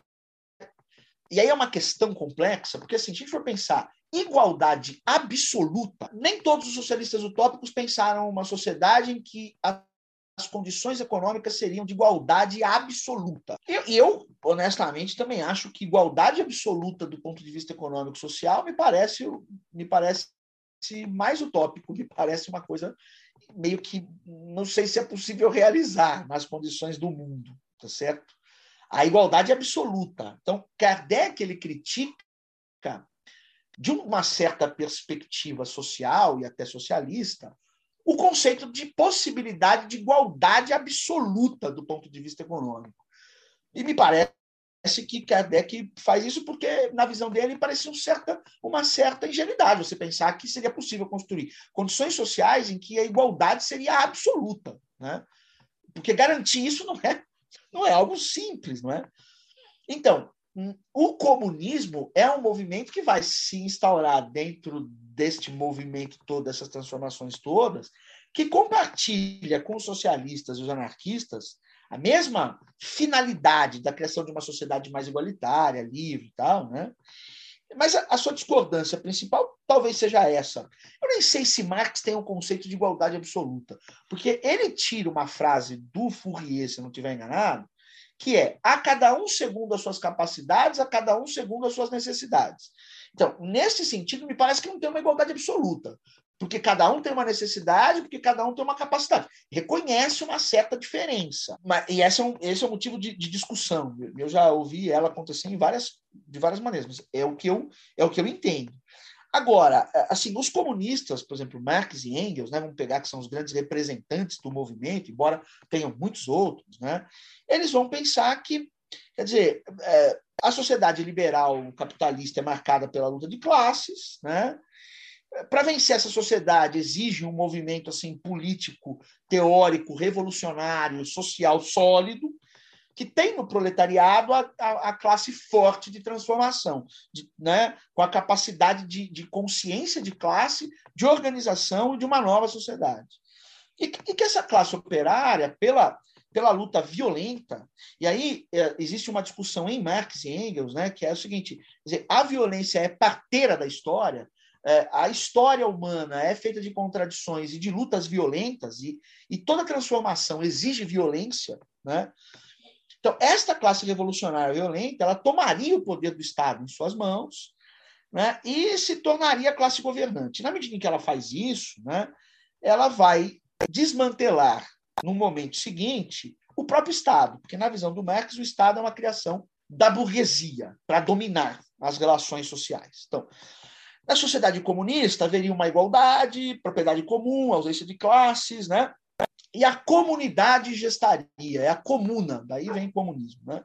E aí é uma questão complexa, porque assim, se a gente for pensar igualdade absoluta, nem todos os socialistas utópicos pensaram uma sociedade em que as condições econômicas seriam de igualdade absoluta. Eu, eu, honestamente, também acho que igualdade absoluta do ponto de vista econômico e social me parece, me parece mais utópico, me parece uma coisa meio que não sei se é possível realizar nas condições do mundo, tá certo? A igualdade absoluta. Então, Kardec ele critica de uma certa perspectiva social e até socialista, o conceito de possibilidade de igualdade absoluta do ponto de vista econômico. E me parece que Kardec faz isso porque, na visão dele, parece um certa, uma certa ingenuidade você pensar que seria possível construir condições sociais em que a igualdade seria absoluta. Né? Porque garantir isso não é, não é algo simples. Não é? Então, o comunismo é um movimento que vai se instaurar dentro deste movimento todo, dessas transformações todas, que compartilha com os socialistas e os anarquistas a mesma finalidade da criação de uma sociedade mais igualitária, livre e tal, né? Mas a, a, sua discordância principal talvez seja essa. Eu nem sei se Marx tem um conceito de igualdade absoluta, porque ele tira uma frase do Fourier, se não estiver enganado, que é a cada um segundo as suas capacidades, a cada um segundo as suas necessidades. Então, nesse sentido, me parece que não tem uma igualdade absoluta, porque cada um tem uma necessidade, porque cada um tem uma capacidade. Reconhece uma certa diferença. Mas, e esse é, um, esse é um motivo de, de discussão. Eu já ouvi ela acontecer em várias, de várias maneiras, mas é o que eu, é o que eu entendo. Agora, assim, os comunistas, por exemplo, Marx e Engels, né, vamos pegar que são os grandes representantes do movimento, embora tenham muitos outros, né, eles vão pensar que, quer dizer, é, a sociedade liberal capitalista é marcada pela luta de classes, né, para vencer essa sociedade exige um movimento assim político, teórico, revolucionário, social sólido, que tem no proletariado a, a, a classe forte de transformação, de, né, com a capacidade de, de, consciência de classe, de organização de uma nova sociedade. E, e que essa classe operária, pela, pela luta violenta, e aí é, existe uma discussão em Marx e Engels, né, que é o seguinte: dizer, a violência é parteira da história, é, a história humana é feita de contradições e de lutas violentas, e, e toda transformação exige violência, né? Então, esta classe revolucionária violenta, ela tomaria o poder do Estado em suas mãos né, e se tornaria classe governante. Na medida em que ela faz isso, né, ela vai desmantelar, no momento seguinte, o próprio Estado, porque, na visão do Marx, o Estado é uma criação da burguesia para dominar as relações sociais. Então, na sociedade comunista haveria uma igualdade, propriedade comum, ausência de classes, né? E a comunidade gestaria, é a comuna, daí vem comunismo, né?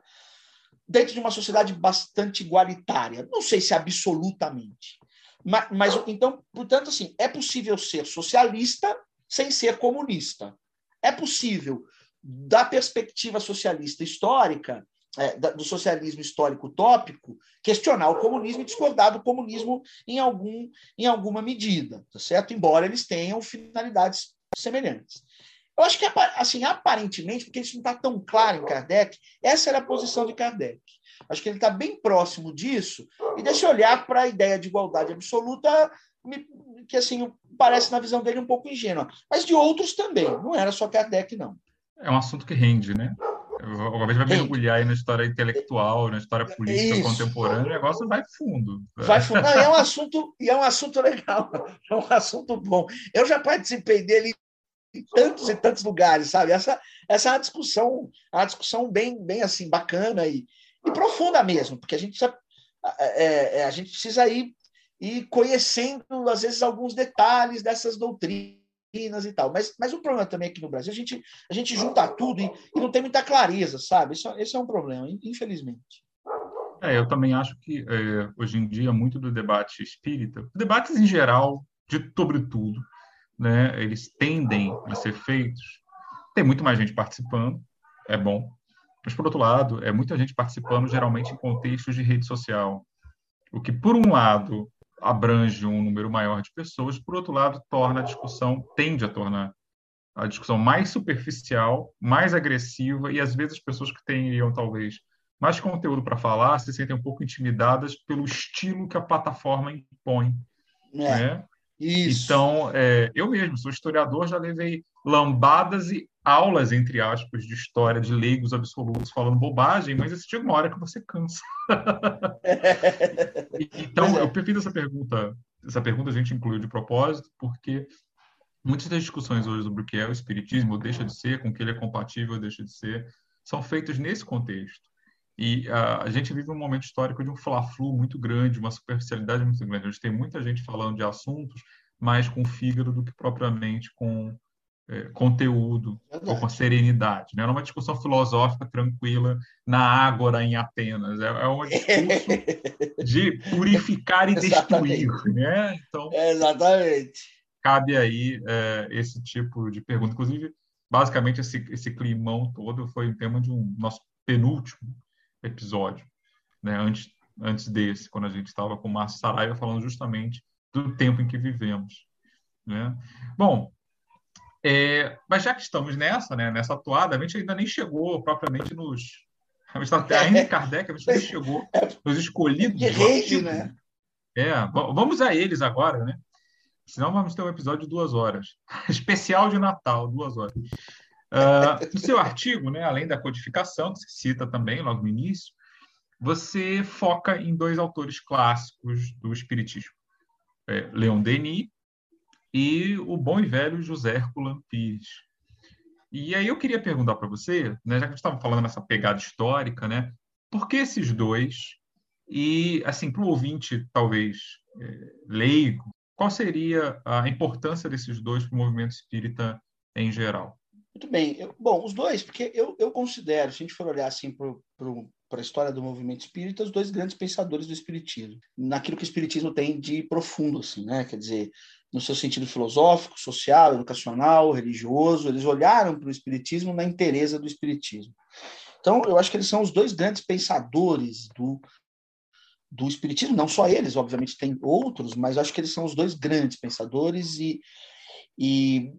dentro de uma sociedade bastante igualitária. Não sei se absolutamente. Mas, mas, então, portanto, assim, é possível ser socialista sem ser comunista. É possível, da perspectiva socialista histórica, é, do socialismo histórico utópico, questionar o comunismo e discordar do comunismo em, algum, em alguma medida, tá certo? Embora eles tenham finalidades semelhantes. Eu acho que, assim, aparentemente, porque isso não está tão claro em Kardec, essa era a posição de Kardec. Acho que ele está bem próximo disso, e deixa eu olhar para a ideia de igualdade absoluta, que, assim, parece, na visão dele, um pouco ingênua. Mas de outros também, não era só Kardec, não. É um assunto que rende, né? Agora vai mergulhar aí na história intelectual, na história política Isso. contemporânea, o negócio vai fundo. Vai fundo. Não, é um assunto, e é um assunto legal, é um assunto bom. Eu já participei dele em tantos e tantos lugares, sabe? Essa, essa é uma discussão, uma discussão bem, bem assim, bacana e, e profunda mesmo, porque a gente precisa, é, é, é, a gente precisa ir, ir conhecendo, às vezes, alguns detalhes dessas doutrinas e tal. Mas, mas o problema também aqui no Brasil, a gente, a gente junta tudo e, e não tem muita clareza, sabe? Esse, esse é um problema, infelizmente. É, eu também acho que é, hoje em dia muito do debate espírita, debates em geral, de sobre tudo, né, eles tendem a ser feitos. Tem muito mais gente participando, é bom. Mas, por outro lado, é muita gente participando, geralmente em contextos de rede social. O que, por um lado, abrange um número maior de pessoas, por outro lado, torna a discussão, tende a tornar a discussão mais superficial, mais agressiva, e às vezes as pessoas que teriam, talvez, mais conteúdo para falar se sentem um pouco intimidadas pelo estilo que a plataforma impõe. É, né? Isso. Então, é, eu mesmo sou historiador, já levei lambadas e aulas, entre aspas, de história de leigos absolutos falando bobagem, mas esse chega uma hora que você cansa. então, é. eu fiz essa pergunta, essa pergunta a gente incluiu de propósito, porque muitas das discussões hoje sobre o que é o espiritismo, deixa de ser, com o que ele é compatível, deixa de ser, são feitas nesse contexto. E uh, a gente vive um momento histórico de um fla-flu muito grande, uma superficialidade muito grande. A gente tem muita gente falando de assuntos mais com fígado do que propriamente com é, conteúdo Verdade. ou com serenidade. Né? Não é uma discussão filosófica tranquila na Ágora em Atenas. É, é um discurso de purificar e destruir. Né? Então, Exatamente. Cabe aí é, esse tipo de pergunta. Inclusive, basicamente, esse, esse climão todo foi o tema de um nosso penúltimo episódio, né? antes, antes desse, quando a gente estava com o Márcio Saraiva falando justamente do tempo em que vivemos. Né? Bom, é, mas já que estamos nessa, né, nessa atuada, a gente ainda nem chegou propriamente nos. A gente está ainda em Kardec, a gente nem chegou nos escolhidos. De rede, né? É, vamos a eles agora, né? Senão vamos ter um episódio de duas horas. Especial de Natal, duas horas. Uh, no seu artigo, né, além da codificação, que você cita também logo no início, você foca em dois autores clássicos do Espiritismo. É, Leon Denis e o bom e velho José Herculano Pires. E aí eu queria perguntar para você, né, já que a gente estava falando nessa pegada histórica, né, por que esses dois? E, assim, para o ouvinte, talvez, é, leigo, qual seria a importância desses dois para o movimento espírita em geral? Muito bem. Eu, bom, os dois, porque eu, eu considero, se a gente for olhar assim para a história do movimento espírita, os dois grandes pensadores do espiritismo, naquilo que o espiritismo tem de profundo, assim, né? Quer dizer, no seu sentido filosófico, social, educacional, religioso. Eles olharam para o Espiritismo na inteireza do Espiritismo. Então, eu acho que eles são os dois grandes pensadores do, do Espiritismo, não só eles, obviamente tem outros, mas acho que eles são os dois grandes pensadores e, e,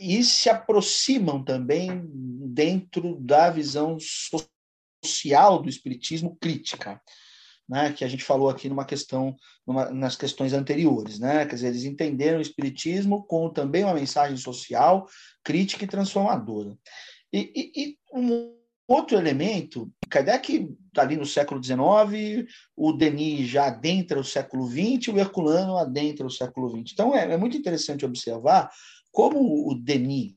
e se aproximam também dentro da visão social do Espiritismo crítica né, que a gente falou aqui numa questão, numa, nas questões anteriores, né? Quer dizer, eles entenderam o espiritismo como também uma mensagem social, crítica e transformadora. E, e, e um outro elemento, Kardec está ali no século XIX, o Denis já adentra o século XX, o Herculano adentra o século XX. Então é, é muito interessante observar como o Denis,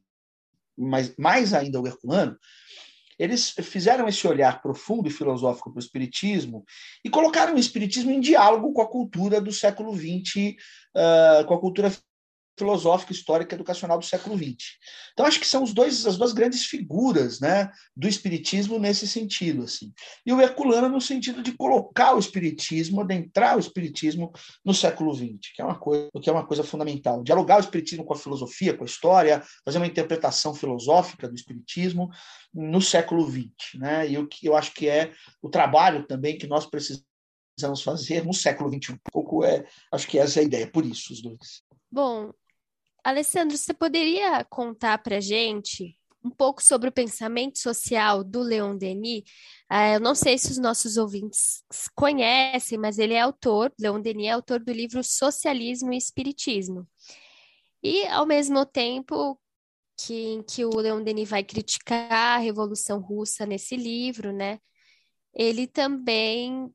mas mais ainda o Herculano, eles fizeram esse olhar profundo e filosófico para o Espiritismo e colocaram o Espiritismo em diálogo com a cultura do século XX, uh, com a cultura filosófica, histórica, educacional do século XX. Então, acho que são os dois, as duas grandes figuras né, do espiritismo nesse sentido. Assim. E o Herculano no sentido de colocar o espiritismo, adentrar o espiritismo no século XX, que é uma coisa, que é uma coisa fundamental. Dialogar o espiritismo com a filosofia, com a história, fazer uma interpretação filosófica do espiritismo no século XX. Né? E o que eu acho que é o trabalho também que nós precisamos fazer no século XXI. Um pouco é, acho que essa é a ideia, por isso os dois. Bom, Alessandro, você poderia contar para gente um pouco sobre o pensamento social do Leon Denis? Uh, eu não sei se os nossos ouvintes conhecem, mas ele é autor, Leon Denis é autor do livro Socialismo e Espiritismo. E, ao mesmo tempo, que, em que o Leon Denis vai criticar a Revolução Russa nesse livro, né? Ele também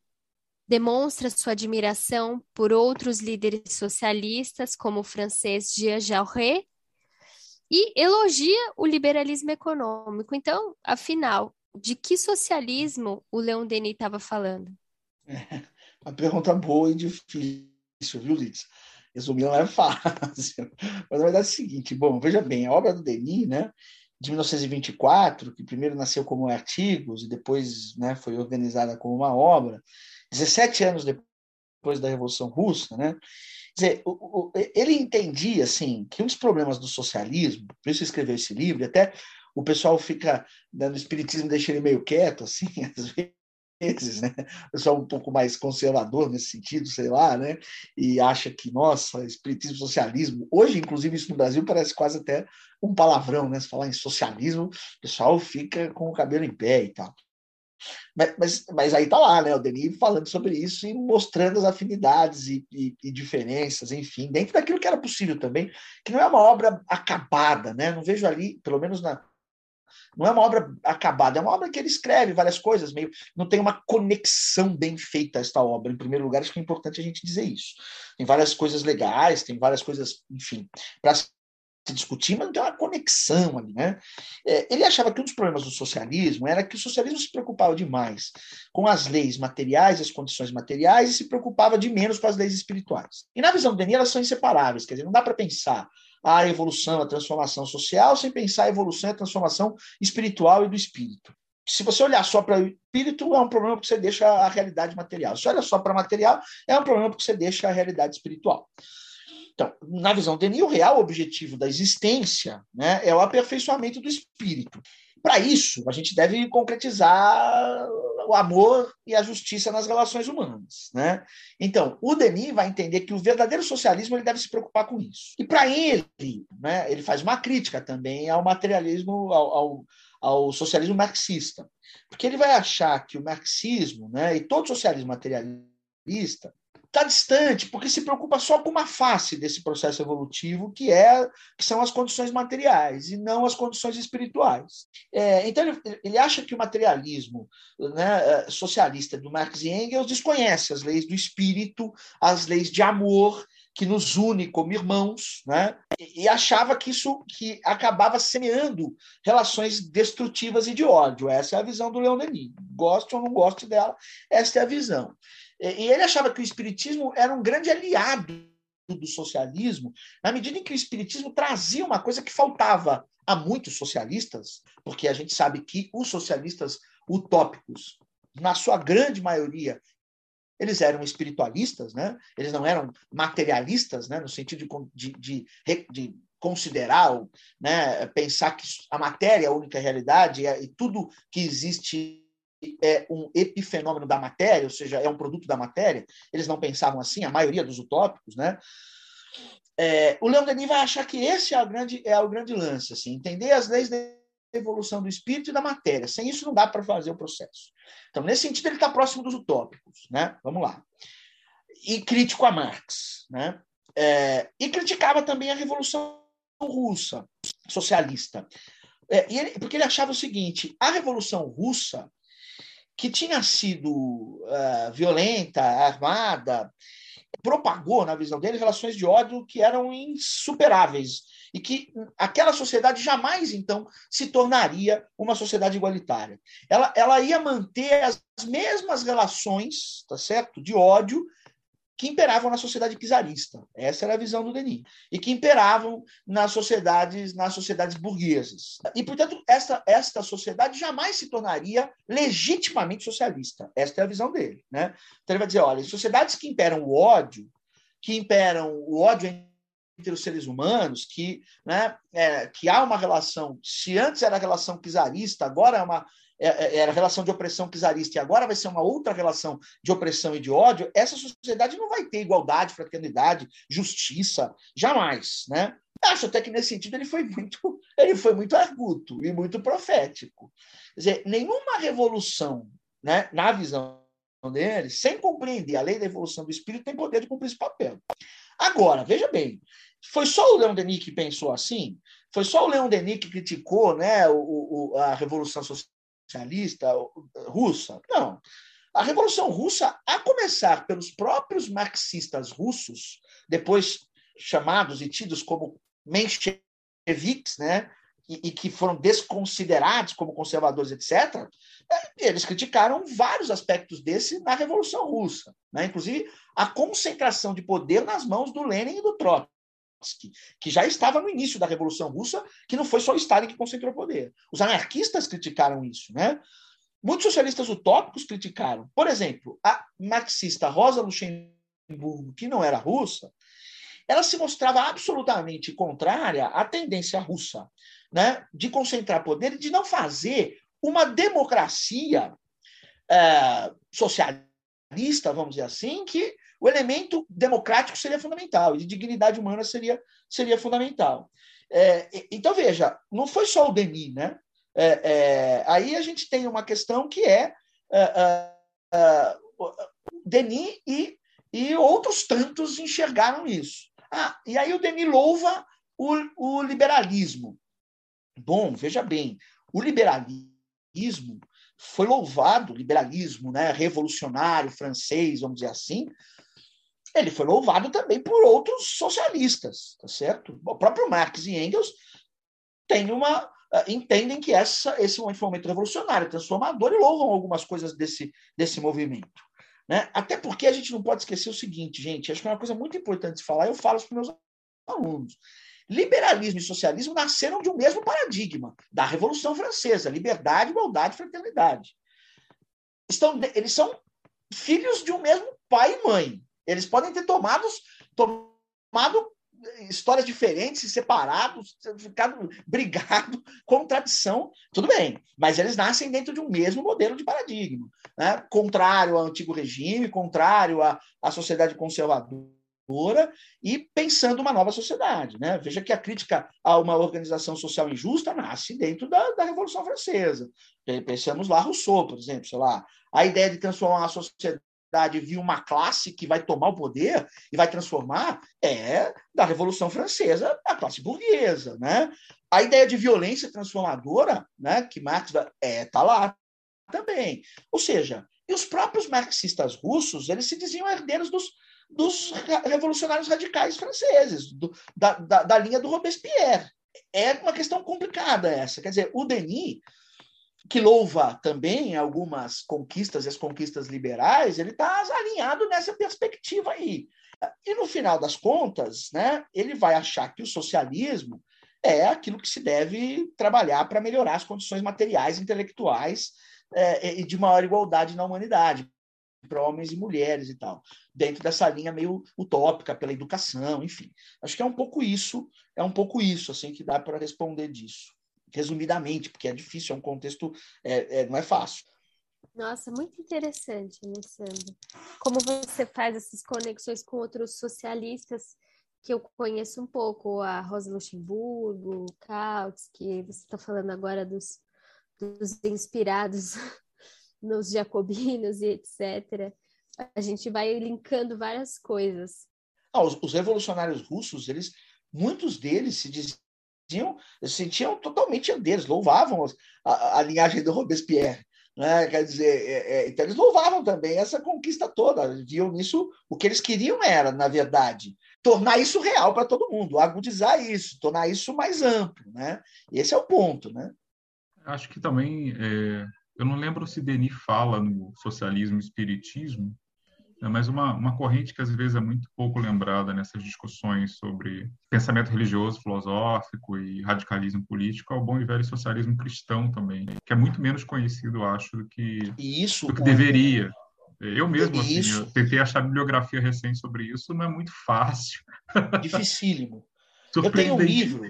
demonstra sua admiração por outros líderes socialistas, como o francês Jean Jaurès, e elogia o liberalismo econômico. Então, afinal, de que socialismo o Leon Denis estava falando? É, uma pergunta boa e difícil, viu, Liz? Resumir não é fácil. Mas a verdade é o seguinte: bom, veja bem, a obra do Denis, né, de 1924, que primeiro nasceu como artigos e depois né, foi organizada como uma obra, 17 anos depois da Revolução Russa, né, dizer, ele entendia assim, que dos problemas do socialismo, por isso escreveu esse livro, até o pessoal fica dando espiritismo, deixa ele meio quieto, assim, às vezes, né? O pessoal um pouco mais conservador nesse sentido, sei lá, né? E acha que, nossa, espiritismo, socialismo. Hoje, inclusive, isso no Brasil parece quase até um palavrão, né? Se falar em socialismo, o pessoal fica com o cabelo em pé e tal. Mas, mas, mas aí está lá, né? O Denis falando sobre isso e mostrando as afinidades e, e, e, diferenças, enfim, dentro daquilo que era possível também, que não é uma obra acabada, né? Não vejo ali, pelo menos na, não é uma obra acabada, é uma obra que ele escreve várias coisas, meio não tem uma conexão bem feita esta obra. Em primeiro lugar, acho que é importante a gente dizer isso. Tem várias coisas legais, tem várias coisas, enfim, para se discutir, mas não tem uma conexão ali, né? É, ele achava que um dos problemas do socialismo era que o socialismo se preocupava demais com as leis materiais, as condições materiais, e se preocupava de menos com as leis espirituais. E na visão do Denis, elas são inseparáveis, quer dizer, não dá para pensar a evolução, a transformação social, sem pensar a evolução e a transformação espiritual e do espírito. Se você olhar só para o espírito, é um problema porque você deixa a realidade material. Se olha só para material, é um problema porque você deixa a realidade espiritual. Então, na visão de Denis, o real objetivo da existência né, é o aperfeiçoamento do espírito. Para isso, a gente deve concretizar o amor e a justiça nas relações humanas. Né? Então, o Denis vai entender que o verdadeiro socialismo ele deve se preocupar com isso. E para ele, né, ele faz uma crítica também ao materialismo, ao, ao, ao, socialismo marxista. Porque ele vai achar que o marxismo né, e todo socialismo materialista está distante, porque se preocupa só com uma face desse processo evolutivo, que é que são as condições materiais e não as condições espirituais. É, então ele, ele, acha que o materialismo né, é, socialista do Marx e Engels desconhece as leis do espírito, as leis de amor que nos une como irmãos, né? E achava que isso que acabava semeando relações destrutivas e de ódio. Essa é a visão do Leon Denis. Goste ou não goste dela, esta é a visão. E ele achava que o espiritismo era um grande aliado do socialismo, na medida em que o espiritismo trazia uma coisa que faltava a muitos socialistas, porque a gente sabe que os socialistas utópicos, na sua grande maioria, eles eram espiritualistas, né? eles não eram materialistas, né? no sentido de, de, de, de considerar, né? pensar que a matéria é a única realidade e tudo que existe é um epifenômeno da matéria, ou seja, é um produto da matéria, eles não pensavam assim, a maioria dos utópicos, né? É, o Leon Denis vai achar que esse é o grande, é o grande lance, assim, entender as leis da evolução do espírito e da matéria. Sem isso não dá para fazer o processo. Então, nesse sentido, ele está próximo dos utópicos, né? Vamos lá. E crítico a Marx, né? É, e criticava também a Revolução Russa, socialista. É, ele, porque ele achava o seguinte: a Revolução Russa que tinha sido uh, violenta, armada, propagou, na visão dele, relações de ódio que eram insuperáveis e que aquela sociedade jamais, então, se tornaria uma sociedade igualitária. Ela, ela ia manter as mesmas relações, tá certo, de ódio que imperavam na sociedade czarista. Essa era a visão do Denis. E que imperavam nas sociedades, nas sociedades burguesas. E, portanto, esta, esta sociedade jamais se tornaria legitimamente socialista. Esta é a visão dele. Né? Então, ele vai dizer, olha, sociedades que imperam o ódio, que imperam o ódio entre os seres humanos, que, né, é, que há uma relação, se antes era a relação czarista, agora é uma era a relação de opressão czarista e agora vai ser uma outra relação de opressão e de ódio, essa sociedade não vai ter igualdade, fraternidade, justiça, jamais, né? Acho até que nesse sentido ele foi muito, ele foi muito arguto e muito profético. Quer dizer, nenhuma revolução, né, na visão dele, sem compreender a lei da evolução do espírito, tem poder de cumprir esse papel. Agora, veja bem, foi só o Leon Denis que pensou assim? foi só o Leon Denis que criticou né, o, o, a Revolução Socialista russa? Não. A Revolução Russa, a começar pelos próprios marxistas russos, depois chamados e tidos como mencheviques, né, e, e, que foram desconsiderados como conservadores, etc., é, eles criticaram vários aspectos desse na Revolução Russa, né? inclusive a concentração de poder nas mãos do Lenin e do Trotsky, que já estava no início da Revolução Russa, que não foi só o Stalin que concentrou poder. Os anarquistas criticaram isso, né? Muitos socialistas utópicos criticaram. Por exemplo, a marxista Rosa Luxemburgo, que não era russa, ela se mostrava absolutamente contrária à tendência russa né, de concentrar poder e de não fazer uma democracia é, socialista, vamos dizer assim, que o elemento democrático seria fundamental e de dignidade humana seria, seria fundamental. É, então, veja, não foi só o Denis, né? É, é, aí a gente tem uma questão que é, é, é, é Denis e, e outros tantos enxergaram isso. Ah, e aí o Denis louva o, o liberalismo. Bom, veja bem, o liberalismo foi louvado, liberalismo né, revolucionário francês, vamos dizer assim, ele foi louvado também por outros socialistas, tá certo? O próprio Marx e Engels têm uma, uh, entendem que essa, esse é um movimento revolucionário, transformador, e louvam algumas coisas desse, desse movimento. Né? Até porque a gente não pode esquecer o seguinte, gente, acho que é uma coisa muito importante de falar, eu falo para meus alunos. Liberalismo e socialismo nasceram de um mesmo paradigma, da Revolução Francesa: liberdade, igualdade, fraternidade. Estão, eles são filhos de um mesmo pai e mãe. Eles podem ter tomado, tomado histórias diferentes, separados, ficado brigado, contradição, tudo bem, mas eles nascem dentro de um mesmo modelo de paradigma, né? contrário ao antigo regime, contrário à, à sociedade conservadora e pensando uma nova sociedade. Né? Veja que a crítica a uma organização social injusta nasce dentro da, da Revolução Francesa. Pensamos lá Rousseau, por exemplo, sei lá, a ideia de transformar a sociedade via uma classe que vai tomar o poder e vai transformar é da Revolução Francesa a classe burguesa, né? A ideia de violência transformadora, né, que Marx é tá lá também. Ou seja, e os próprios marxistas russos, eles se diziam herdeiros dos, dos revolucionários radicais franceses, do, da, da, da, linha do Robespierre. É uma questão complicada essa. Quer dizer, o Denis, que louva também algumas conquistas as conquistas liberais, ele está alinhado nessa perspectiva aí. E no final das contas, né, ele vai achar que o socialismo é aquilo que se deve trabalhar para melhorar as condições materiais, intelectuais é, e de maior igualdade na humanidade para homens e mulheres e tal, dentro dessa linha meio utópica pela educação, enfim. Acho que é um pouco isso, é um pouco isso assim que dá para responder disso, resumidamente, porque é difícil, é um contexto, é, é, não é fácil. Nossa, muito interessante, Alessandro. Como você faz essas conexões com outros socialistas que eu conheço um pouco, a Rosa Luxemburgo, o Kautsky, você está falando agora dos, dos inspirados nos jacobinos e etc. A gente vai linkando várias coisas. Ah, os, os, revolucionários russos, eles, muitos deles se diziam, se sentiam totalmente herdeiros, louvavam a, a linhagem do Robespierre. Né? Quer dizer, é, é, então eles louvavam também essa conquista toda, viam nisso o que eles queriam era, na verdade, tornar isso real para todo mundo, agudizar isso, tornar isso mais amplo, né? Esse é o ponto, né? Acho que também é, eu não lembro se Denis fala no socialismo e espiritismo, mas uma, uma corrente que às vezes é muito pouco lembrada nessas discussões sobre pensamento religioso, filosófico e radicalismo político é o bom e velho socialismo cristão também, que é muito menos conhecido, acho, do que, isso, do que deveria. Eu mesmo, assim, eu tentei achar bibliografia recente sobre isso, não é muito fácil. Dificílimo. eu tenho um livro,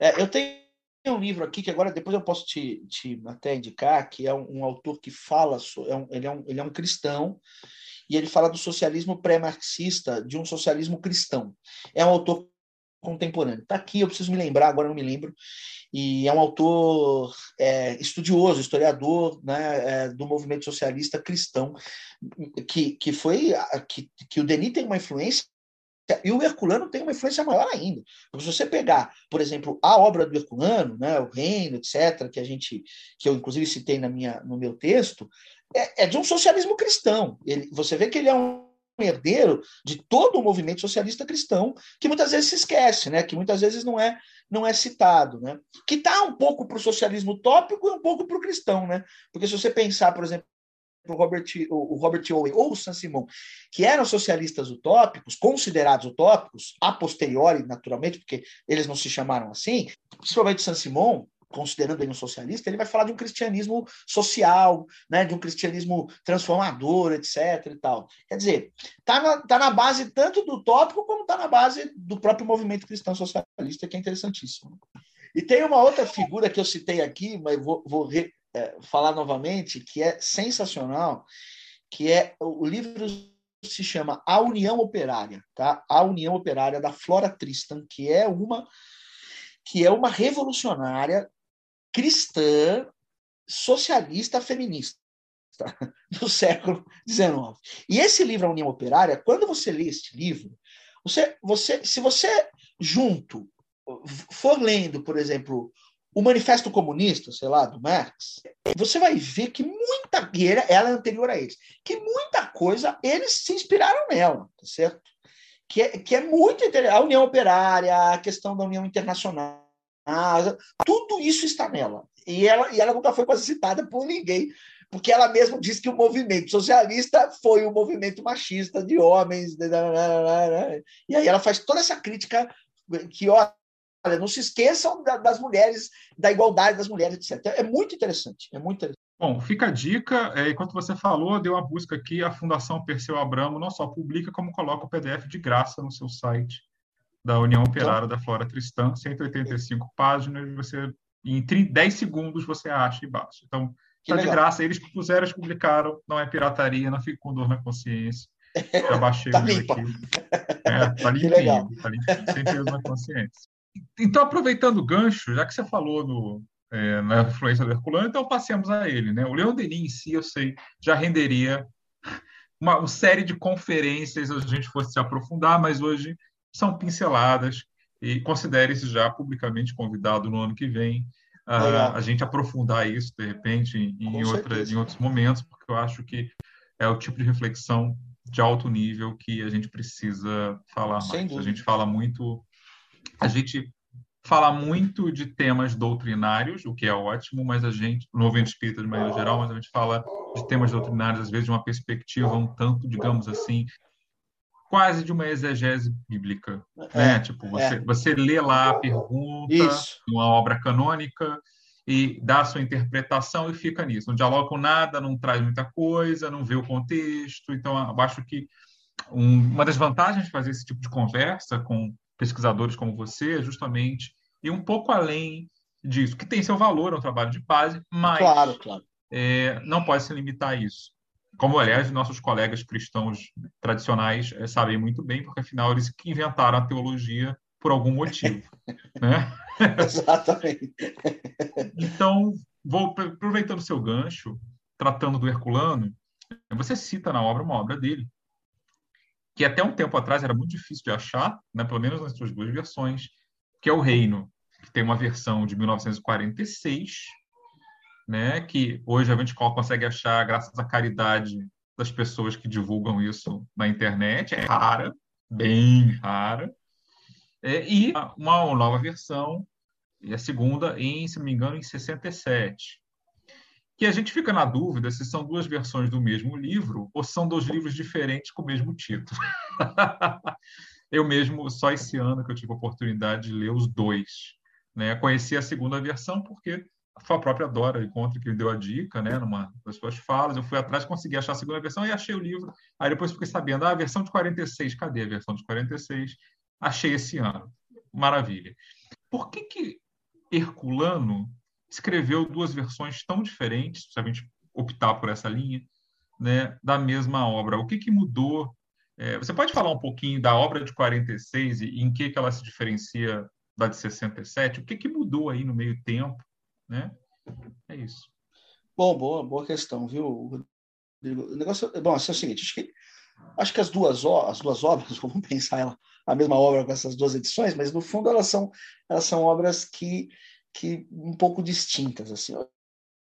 é, eu tenho um livro aqui que agora depois eu posso te, te até indicar, que é um, um autor que fala, é um, ele, é um, ele é um cristão, e ele fala do socialismo pré-marxista, de um socialismo cristão. É um autor contemporâneo. Está aqui, eu preciso me lembrar, agora não me lembro. E é um autor é, estudioso, historiador né, é, do movimento socialista cristão, que, que foi que, que o Denis tem uma influência E o Herculano tem uma influência maior ainda. Porque se você pegar, por exemplo, a obra do Herculano, né, o Reino, etc., que a gente, que eu inclusive citei na minha, no meu texto, é, é de um socialismo cristão. Ele, você vê que ele é um herdeiro de todo o movimento socialista cristão, que muitas vezes se esquece, né? que muitas vezes não é, não é citado. Né? Que está um pouco para o socialismo utópico e um pouco para o cristão. Né? Porque se você pensar, por exemplo, o Robert, o Robert Owen ou o Saint-Simon, que eram socialistas utópicos, considerados utópicos, a posteriori, naturalmente, porque eles não se chamaram assim, principalmente Saint-Simon, considerando ele um socialista, ele vai falar de um cristianismo social, né, de um cristianismo transformador, etc. e tal. Quer dizer, está na, tá na base tanto do tópico como está na base do próprio movimento cristão socialista, que é interessantíssimo. E tem uma outra figura que eu citei aqui, mas vou, vou re, é, falar novamente, que é sensacional, que é o livro se chama A União Operária, tá? A União Operária da Flora Tristan, que é uma que é uma revolucionária cristã socialista feminista do século XIX. E esse livro A União Operária, quando você lê este livro, você, você, se você junto for lendo, por exemplo, o Manifesto Comunista, sei lá, do Marx, você vai ver que muita. E ela é anterior a eles. Que muita coisa eles se inspiraram nela, tá certo? Que é, que é muito interessante. A União Operária, a questão da União Internacional, tudo isso está nela. E ela, e ela nunca foi quase citada por ninguém, porque ela mesma disse que o movimento socialista foi um movimento machista de homens. E aí ela faz toda essa crítica que, Olha, não se esqueçam da, das mulheres, da igualdade das mulheres, etc. É muito interessante, é muito interessante. Bom, fica a dica. É, enquanto você falou, deu uma busca aqui. A Fundação Perseu Abramo não só publica, como coloca o PDF de graça no seu site da União então Operária então, da Flora Tristã, 185 páginas. Você em 10 segundos você acha e baixa. Então, está de graça. Eles puseram, eles publicaram. Não é pirataria, não fico com dor na consciência. Já baixei tá limpa. aqui. É, tá limpinho, tá limpinho, sem peso na consciência. Então, aproveitando o gancho, já que você falou no, é, na influência do Herculano, então passemos a ele. Né? O Leon Denis em si, eu sei, já renderia uma, uma série de conferências se a gente fosse se aprofundar, mas hoje são pinceladas e considere-se já publicamente convidado no ano que vem a, a gente aprofundar isso, de repente, em, outra, em outros momentos, porque eu acho que é o tipo de reflexão de alto nível que a gente precisa falar Sem mais. Dúvida. A gente fala muito a gente fala muito de temas doutrinários, o que é ótimo, mas a gente, no movimento espírita de maneira geral, mas a gente fala de temas doutrinários, às vezes, de uma perspectiva um tanto, digamos assim, quase de uma exegese bíblica. É, né? Tipo, você, é. você lê lá a pergunta, Isso. uma obra canônica, e dá a sua interpretação e fica nisso. Não dialoga com nada, não traz muita coisa, não vê o contexto. Então, eu acho que um, uma das vantagens de fazer esse tipo de conversa com pesquisadores como você, justamente, e um pouco além disso, que tem seu valor, é um trabalho de base, mas claro, claro. É, não pode se limitar a isso. Como, aliás, nossos colegas cristãos tradicionais é, sabem muito bem, porque afinal eles que inventaram a teologia por algum motivo. né? Exatamente. então, vou aproveitando o seu gancho, tratando do Herculano, você cita na obra uma obra dele, que até um tempo atrás era muito difícil de achar, né, pelo menos nas suas duas versões, que é o Reino, que tem uma versão de 1946, né, que hoje a gente consegue achar graças à caridade das pessoas que divulgam isso na internet, é rara, bem rara, é, e uma nova versão, e a segunda, em, se não me engano, em 67, que a gente fica na dúvida se são duas versões do mesmo livro ou são dois livros diferentes com o mesmo título. eu mesmo, só esse ano que eu tive a oportunidade de ler os dois. Né? Conheci a segunda versão porque foi a própria Dora Encontre que me deu a dica, né, numa das suas falas. Eu fui atrás, consegui achar a segunda versão e achei o livro. Aí depois fiquei sabendo, ah, a versão de 46, cadê a versão de 46? Achei esse ano. Maravilha. Por que que Herculano escreveu duas versões tão diferentes, se a gente optar por essa linha, né, da mesma obra. O que, que mudou? É, você pode falar um pouquinho da obra de 46 e em que, que ela se diferencia da de 67? O que, que mudou aí no meio tempo? Né? É isso. Bom, boa, boa questão, viu, O negócio, bom, assim, é o seguinte, acho que acho que as duas, as duas obras, vamos pensar ela, a mesma obra com essas duas edições, mas no fundo elas são, elas são obras que, que um pouco distintas. Assim. Eu,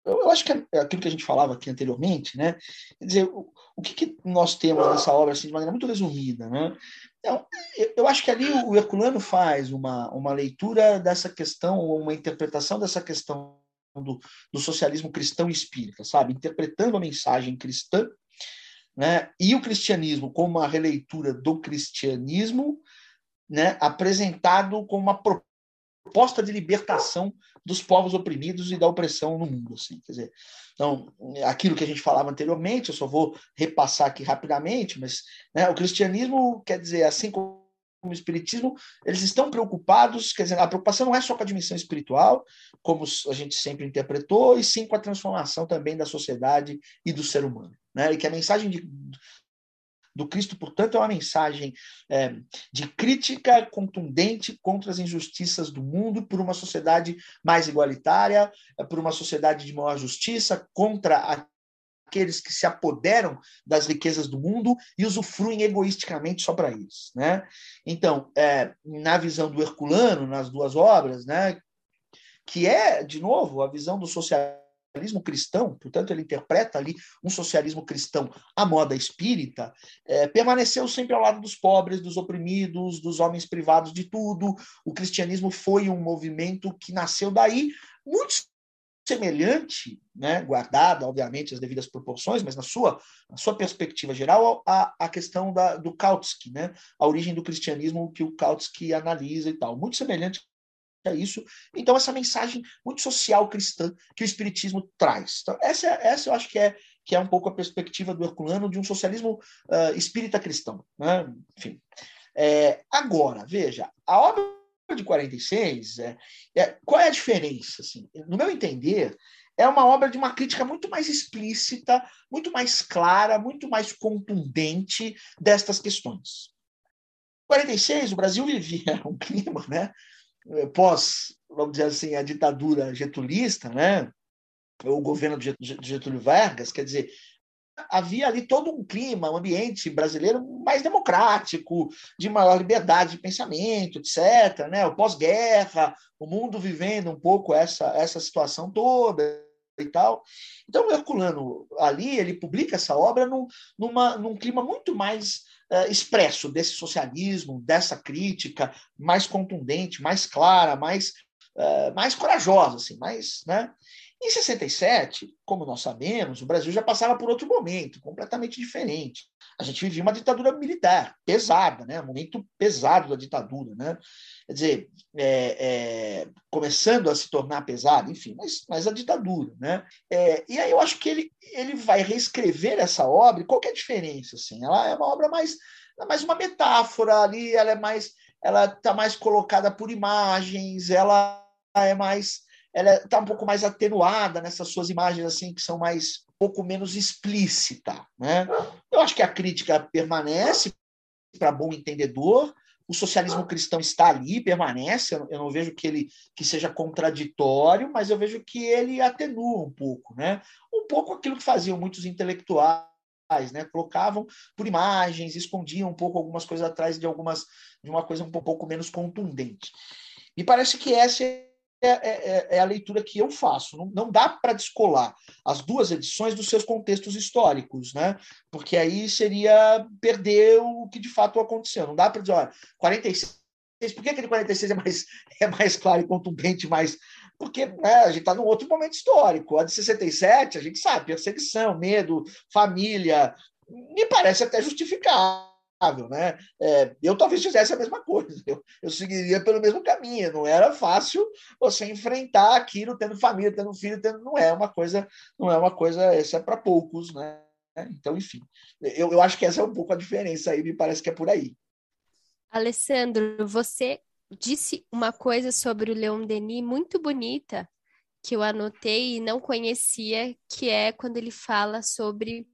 eu acho que é aquilo que a gente falava aqui anteriormente, né? Quer dizer, o, o que, que, nós temos nessa obra assim, de maneira muito resumida, né? Então, eu acho que ali o Herculano faz uma, uma leitura dessa questão, uma interpretação dessa questão do, do socialismo cristão espírita, sabe? Interpretando a mensagem cristã né? e o cristianismo como uma releitura do cristianismo né? apresentado como uma proposta de libertação dos povos oprimidos e da opressão no mundo. Assim. Quer dizer, então, aquilo que a gente falava anteriormente, eu só vou repassar aqui rapidamente, mas né, o cristianismo, quer dizer, assim como o espiritismo, eles estão preocupados, quer dizer, a preocupação não é só com a dimensão espiritual, como a gente sempre interpretou, e sim com a transformação também da sociedade e do ser humano. Né? E que a mensagem de, do Cristo, portanto, é uma mensagem é, de crítica contundente contra as injustiças do mundo, por uma sociedade mais igualitária, por uma sociedade de maior justiça, contra aqueles que se apoderam das riquezas do mundo e usufruem egoisticamente só para eles. Né? Então, é, na visão do Herculano, nas duas obras, né, que é, de novo, a visão do socialismo cristão, portanto, ele interpreta ali um socialismo cristão à moda espírita, é, permaneceu sempre ao lado dos pobres, dos oprimidos, dos homens privados de tudo. O cristianismo foi um movimento que nasceu daí, muito semelhante, né, guardada, obviamente, as devidas proporções, mas na sua, na sua perspectiva geral, a, a questão da, do Kautsky, né, a origem do cristianismo que o Kautsky analisa e tal. Muito semelhante a isso. Então, essa mensagem muito social cristã que o Espiritismo traz. Então, essa, essa eu acho que é, que é um pouco a perspectiva do Herculano de um socialismo uh, espírita cristão. Né? Enfim. É, agora, veja, a obra de 46, é, é, qual é a diferença? Assim? No meu entender, é uma obra de uma crítica muito mais explícita, muito mais clara, muito mais contundente destas questões. 46, o Brasil vivia um clima, né, pós, vamos dizer assim, a ditadura getulista, né, o governo de Getúlio Vargas, quer dizer, havia ali todo um clima, um ambiente brasileiro mais democrático, de maior liberdade de pensamento, etc. Né? O pós-guerra, o mundo vivendo um pouco essa, essa situação toda e tal. Então, Herculano, ali, ele publica essa obra num, numa, num clima muito mais expresso desse socialismo, dessa crítica mais contundente, mais clara, mais, uh, mais corajosa, assim, mais, né? Em 67, como nós sabemos, o Brasil já passava por outro momento, completamente diferente. A gente vivia uma ditadura militar, pesada, né? um momento pesado da ditadura. Né? Quer dizer, é, é, começando a se tornar pesado, enfim, mas, mas a ditadura. Né? É, e aí eu acho que ele, ele vai reescrever essa obra, qual é a diferença? Assim? Ela é uma obra mais, é mais uma metáfora ali, ela é mais ela está mais colocada por imagens, ela é mais ela está um pouco mais atenuada nessas suas imagens assim que são mais um pouco menos explícita, né? Eu acho que a crítica permanece para bom entendedor. O socialismo cristão está ali, permanece. Eu não vejo que ele que seja contraditório, mas eu vejo que ele atenua um pouco, né? Um pouco aquilo que faziam muitos intelectuais né? Colocavam por imagens, escondiam um pouco algumas coisas atrás de algumas de uma coisa um pouco menos contundente. E parece que essa é é, é, é, a leitura que eu faço. Não, não dá para descolar as duas edições dos seus contextos históricos, né? Porque aí seria perder o que de fato aconteceu. Não dá para dizer, olha, 46. Por que aquele 46 é mais, é mais claro e contundente, mais. Porque né, a gente está num outro momento histórico. A de 67, a gente sabe, perseguição, medo, família. Me parece até justificável né? É, eu talvez fizesse a mesma coisa, eu, eu seguiria pelo mesmo caminho. Não era fácil você enfrentar aquilo tendo família, tendo filho, tendo não é uma coisa, não é uma coisa, essa é para poucos, né? Então, enfim, eu, eu acho que essa é um pouco a diferença aí, me parece que é por aí. Alessandro, você disse uma coisa sobre o Leon Denis muito bonita que eu anotei e não conhecia, que é quando ele fala sobre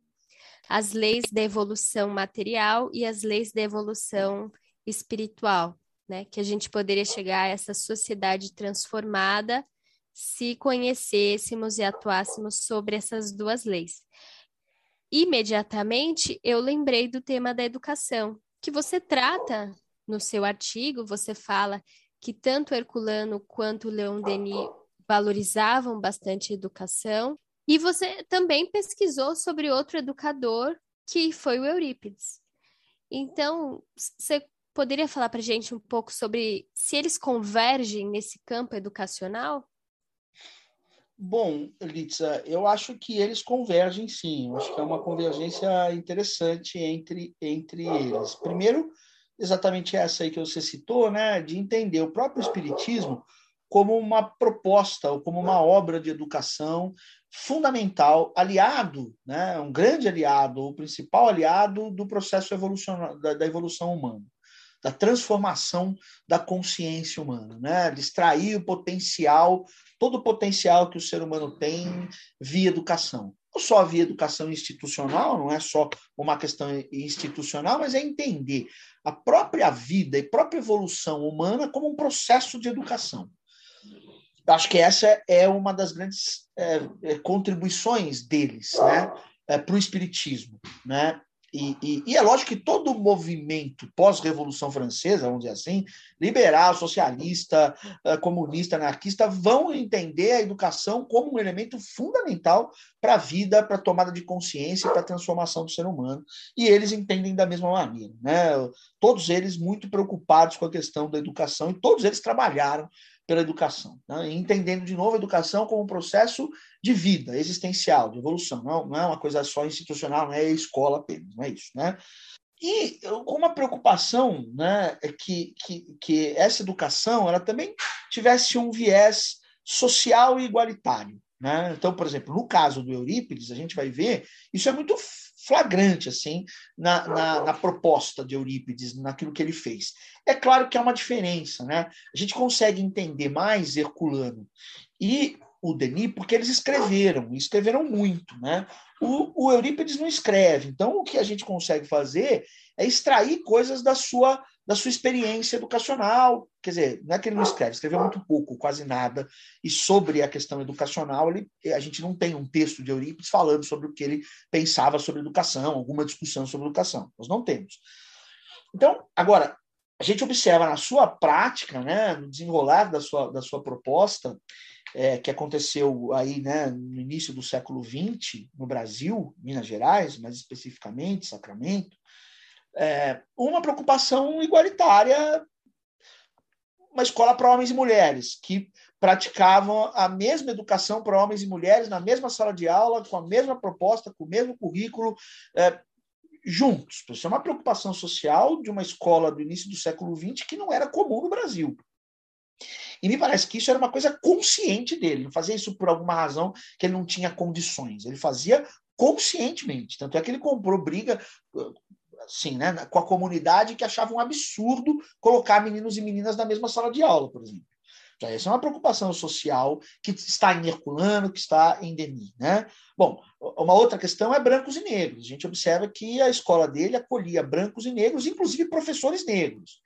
as leis da evolução material e as leis da evolução espiritual, né? Que a gente poderia chegar a essa sociedade transformada se conhecêssemos e atuássemos sobre essas duas leis. imediatamente eu lembrei do tema da educação, que você trata no seu artigo, você fala que tanto Herculano quanto Leon Denis valorizavam bastante a educação, e você também pesquisou sobre outro educador, que foi o Eurípides. Então, você poderia falar para a gente um pouco sobre se eles convergem nesse campo educacional? Bom, Litza, eu acho que eles convergem sim. Eu acho que é uma convergência interessante entre, entre eles. Primeiro, exatamente essa aí que você citou, né, de entender o próprio Espiritismo como uma proposta ou como uma obra de educação fundamental, aliado, né, um grande aliado, o principal aliado do processo evolucionário, da, da evolução humana da transformação da consciência humana, né? de extrair o potencial, todo o potencial que o ser humano tem via educação. Não só via educação institucional, não é só uma questão institucional, mas é entender a própria vida e própria evolução humana como um processo de educação. Acho que essa é uma das grandes é, é contribuições deles né, é, para o Espiritismo. Né? E, e, e, é lógico que todo movimento pós-revolução francesa, vamos dizer assim, liberal, socialista, eh, comunista, anarquista, vão entender a educação como um elemento fundamental para a vida, para a tomada de consciência, para a transformação do ser humano. E eles entendem da mesma maneira. Né? Todos eles muito preocupados com a questão da educação e todos eles trabalharam pela educação, né? entendendo de novo a educação como um processo de vida existencial, de evolução, não, não é uma coisa só institucional, não é escola apenas, não é isso, né? E com uma preocupação, né, é que, que, que essa educação ela também tivesse um viés social e igualitário, né? Então, por exemplo, no caso do Eurípides, a gente vai ver isso é muito flagrante assim na, na, na, proposta de Eurípides, naquilo que ele fez. É claro que há uma diferença, né? A gente consegue entender mais Herculano e o Denis porque eles escreveram, escreveram muito, né? O, o Eurípides não escreve, então o que a gente consegue fazer é extrair coisas da sua da sua experiência educacional. Quer dizer, não é que ele não escreve, escreveu muito pouco, quase nada. E sobre a questão educacional, ele, a gente não tem um texto de Eurípides falando sobre o que ele pensava sobre educação, alguma discussão sobre educação. Nós não temos. Então, agora, a gente observa na sua prática, né, no desenrolar da sua, da sua proposta, é, que aconteceu aí né, no início do século XX, no Brasil, Minas Gerais, mais especificamente, Sacramento, é, uma preocupação igualitária, uma escola para homens e mulheres, que praticavam a mesma educação para homens e mulheres na mesma sala de aula, com a mesma proposta, com o mesmo currículo, é, juntos. Isso é uma preocupação social de uma escola do início do século XX que não era comum no Brasil. E me parece que isso era uma coisa consciente dele, não fazia isso por alguma razão que ele não tinha condições. Ele fazia conscientemente. Tanto é que ele comprou briga assim, né, com a comunidade que achava um absurdo colocar meninos e meninas na mesma sala de aula, por exemplo. Então, essa é uma preocupação social que está em Herculano, que está em Denis. Né? Bom, uma outra questão é brancos e negros. A gente observa que a escola dele acolhia brancos e negros, inclusive professores negros.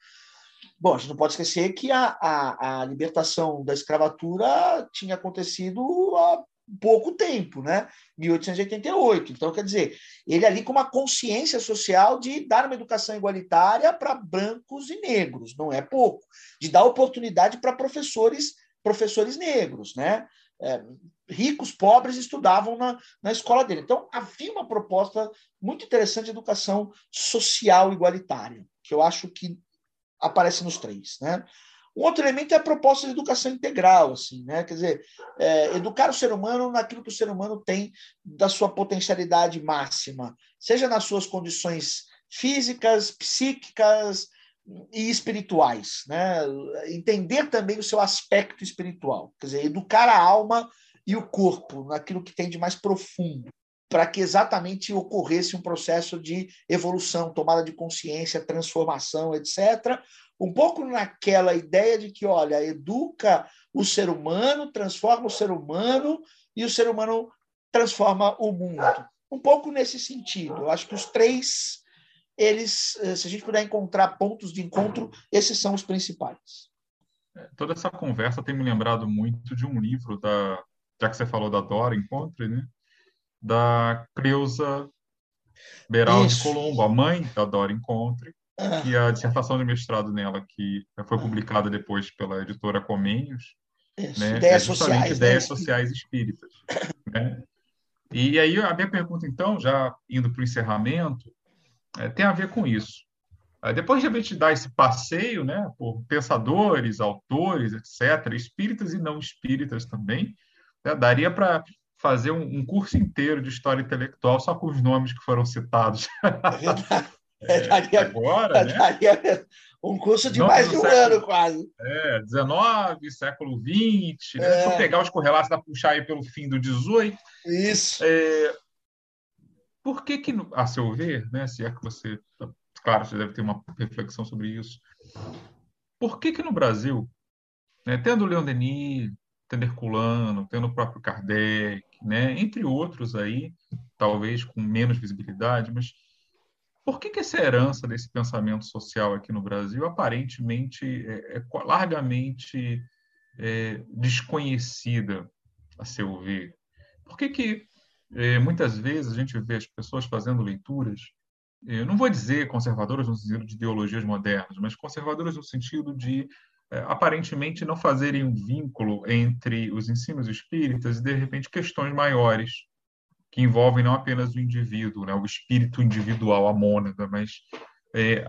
Bom, a gente não pode esquecer que a, a, a libertação da escravatura tinha acontecido há pouco tempo, né? 1888. Então, quer dizer, ele ali com uma consciência social de dar uma educação igualitária para brancos e negros, não é pouco, de dar oportunidade para professores, professores negros, né? É, ricos, pobres estudavam na, na escola dele. Então, havia uma proposta muito interessante de educação social igualitária, que eu acho que aparece nos três, né? Um outro elemento é a proposta de educação integral, assim, né? Quer dizer, é, educar o ser humano naquilo que o ser humano tem da sua potencialidade máxima, seja nas suas condições físicas, psíquicas e espirituais, né? Entender também o seu aspecto espiritual, quer dizer, educar a alma e o corpo naquilo que tem de mais profundo para que exatamente ocorresse um processo de evolução, tomada de consciência, transformação, etc., um pouco naquela ideia de que, olha, educa o ser humano, transforma o ser humano e o ser humano transforma o mundo. Um pouco nesse sentido. Eu acho que os três, eles, eh, se a gente puder encontrar pontos de encontro, esses são os principais. É, toda essa conversa tem me lembrado muito de um livro da, já que você falou da Dora Encontre, né? Da Creusa Beraldo de Colombo, a mãe da Dora Encontre. E a dissertação de mestrado nela, que foi ah. publicada depois pela editora Comênios, né? Ideias é sociais. Ideias né? sociais espíritas. Né? E aí a minha pergunta, então, já indo para o encerramento, é, tem a ver com isso. Depois de a gente dar esse passeio né, por pensadores, autores, etc., espíritas e não espíritas também, né, daria para fazer um, um, curso inteiro de história intelectual só com os nomes que foram citados. É. É, daria, agora, né? daria um curso de mais de um século, ano, quase. É, 19, século 20, né? É. Se eu pegar os correlatos, dá puxar aí pelo fim do 18. Isso. É, por que que, a seu ver, né, se é que você, claro, você deve ter uma reflexão sobre isso, por que que no Brasil, né, tendo Leon Denis, tendo Herculano, tendo o próprio Kardec, né, entre outros aí, talvez com menos visibilidade, mas por que, que essa herança desse pensamento social aqui no Brasil aparentemente é, é largamente é, desconhecida, a seu ver? Por que, que é, muitas vezes a gente vê as pessoas fazendo leituras, eu não vou dizer conservadoras no sentido de ideologias modernas, mas conservadoras no sentido de é, aparentemente não fazerem um vínculo entre os ensinos espíritas e, de repente, questões maiores que envolvem não apenas o indivíduo, né, o espírito individual, a mônada, mas é,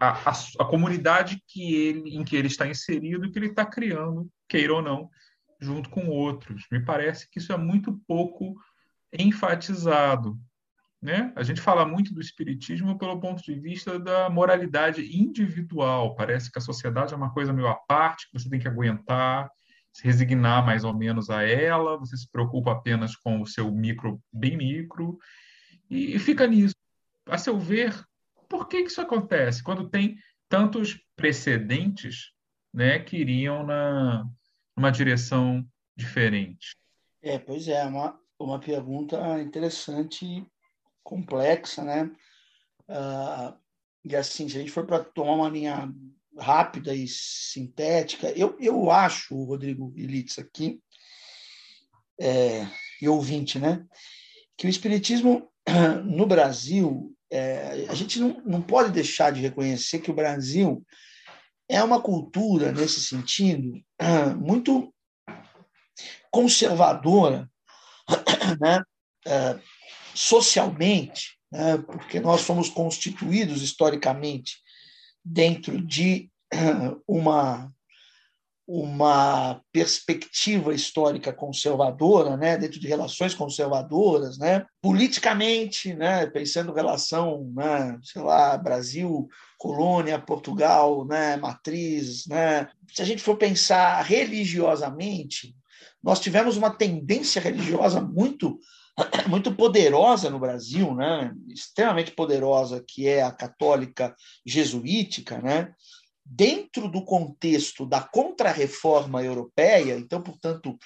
a, a, a, comunidade que ele, em que ele está inserido que ele está criando, queira ou não, junto com outros. Me parece que isso é muito pouco enfatizado. Né? A gente fala muito do espiritismo pelo ponto de vista da moralidade individual. Parece que a sociedade é uma coisa meio à parte, que você tem que aguentar, se resignar mais ou menos a ela, você se preocupa apenas com o seu micro, bem micro, e, fica nisso. A seu ver, por que, isso acontece? Quando tem tantos precedentes né, que iriam na, numa direção diferente. É, pois é, uma, uma pergunta interessante, complexa, né? Uh, e assim, se a gente for para tomar uma linha rápida e sintética. Eu, eu acho, Rodrigo Ilitz aqui, é, e ouvinte, né, que o Espiritismo no Brasil, é, a gente não, não pode deixar de reconhecer que o Brasil é uma cultura, nesse sentido, muito conservadora, né, é, socialmente, né, porque nós fomos constituídos historicamente dentro de uma uma perspectiva histórica conservadora, né, dentro de relações conservadoras, né, politicamente, né, pensando relação, né, sei lá, Brasil, colônia, Portugal, né, matriz, né. Se a gente for pensar religiosamente, nós tivemos uma tendência religiosa muito muito poderosa no Brasil, né? extremamente poderosa, que é a católica jesuítica, né? dentro do contexto da contrarreforma europeia, então, portanto,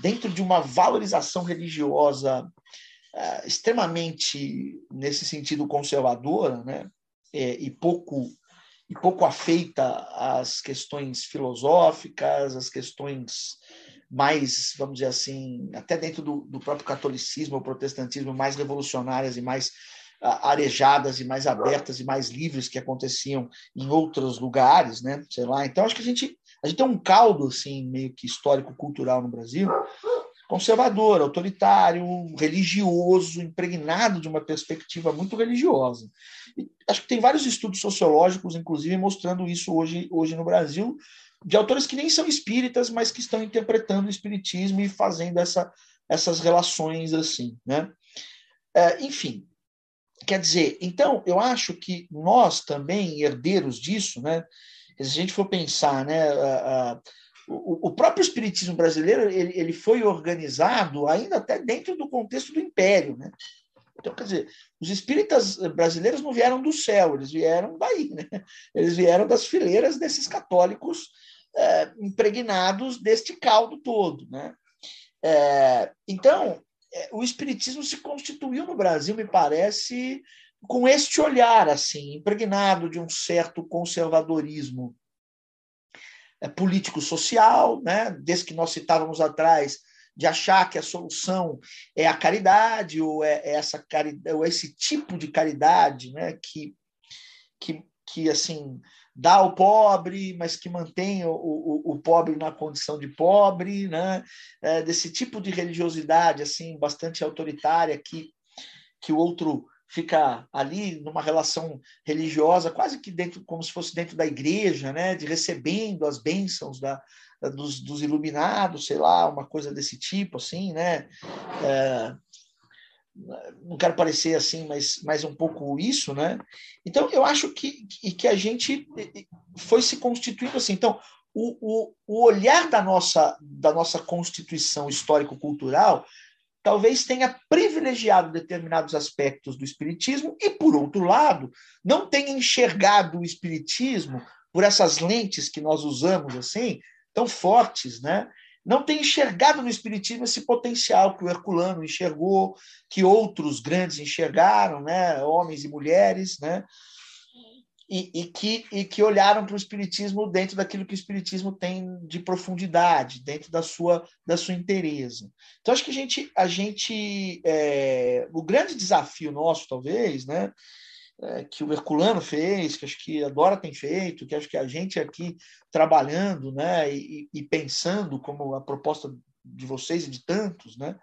dentro de uma valorização religiosa uh, extremamente, nesse sentido, conservadora, né? É, e pouco e pouco afeita às questões filosóficas, às questões mais, vamos dizer assim, até dentro do, do próprio catolicismo ou protestantismo, mais revolucionárias e mais uh, arejadas e mais abertas e mais livres que aconteciam em outros lugares, né? Sei lá. Então acho que a gente a gente tem um caldo assim meio que histórico cultural no Brasil conservador, autoritário, religioso, impregnado de uma perspectiva muito religiosa. E acho que tem vários estudos sociológicos, inclusive, mostrando isso hoje, hoje no Brasil, de autores que nem são espíritas, mas que estão interpretando o espiritismo e fazendo essa, essas relações assim, né? É, enfim, quer dizer, então eu acho que nós também herdeiros disso, né? Se a gente for pensar, né? A, a, o, o, próprio espiritismo brasileiro ele, ele foi organizado ainda até dentro do contexto do império, né? Então, quer dizer, os espíritas brasileiros não vieram do céu, eles vieram daí, né? Eles vieram das fileiras desses católicos é, impregnados deste caldo todo. Né? É, então, o espiritismo se constituiu no Brasil, me parece, com este olhar assim, impregnado de um certo conservadorismo político-social, né? desde que nós citávamos atrás, de achar que a solução é a caridade ou é, essa caridade, ou esse tipo de caridade, né, que, que, que assim dá ao pobre, mas que mantém o, o, o pobre na condição de pobre, né, é, desse tipo de religiosidade assim bastante autoritária que que o outro fica ali numa relação religiosa, quase que dentro, como se fosse dentro da igreja, né, de recebendo as bênçãos da, dos, dos iluminados, sei lá, uma coisa desse tipo, assim, né? É, não quero parecer assim, mas, mas um pouco isso, né? Então, eu acho que, que, que a gente foi se constituindo assim. Então, o, o, o olhar da nossa, da nossa constituição histórico-cultural talvez tenha privilegiado determinados aspectos do espiritismo e, por outro lado, não tenha enxergado o espiritismo por essas lentes que nós usamos assim, tão fortes, né? Não tem enxergado no espiritismo esse potencial que o Herculano enxergou, que outros grandes enxergaram, né? Homens e mulheres, né? E, e, que, e que olharam para o Espiritismo dentro daquilo que o Espiritismo tem de profundidade, dentro da sua, da sua inteireza. Então, acho que a gente. A gente é, o grande desafio nosso, talvez, né, é, que o Herculano fez, que acho que a Dora tem feito, que acho que a gente aqui trabalhando né, e, e pensando como a proposta de vocês e de tantos, né,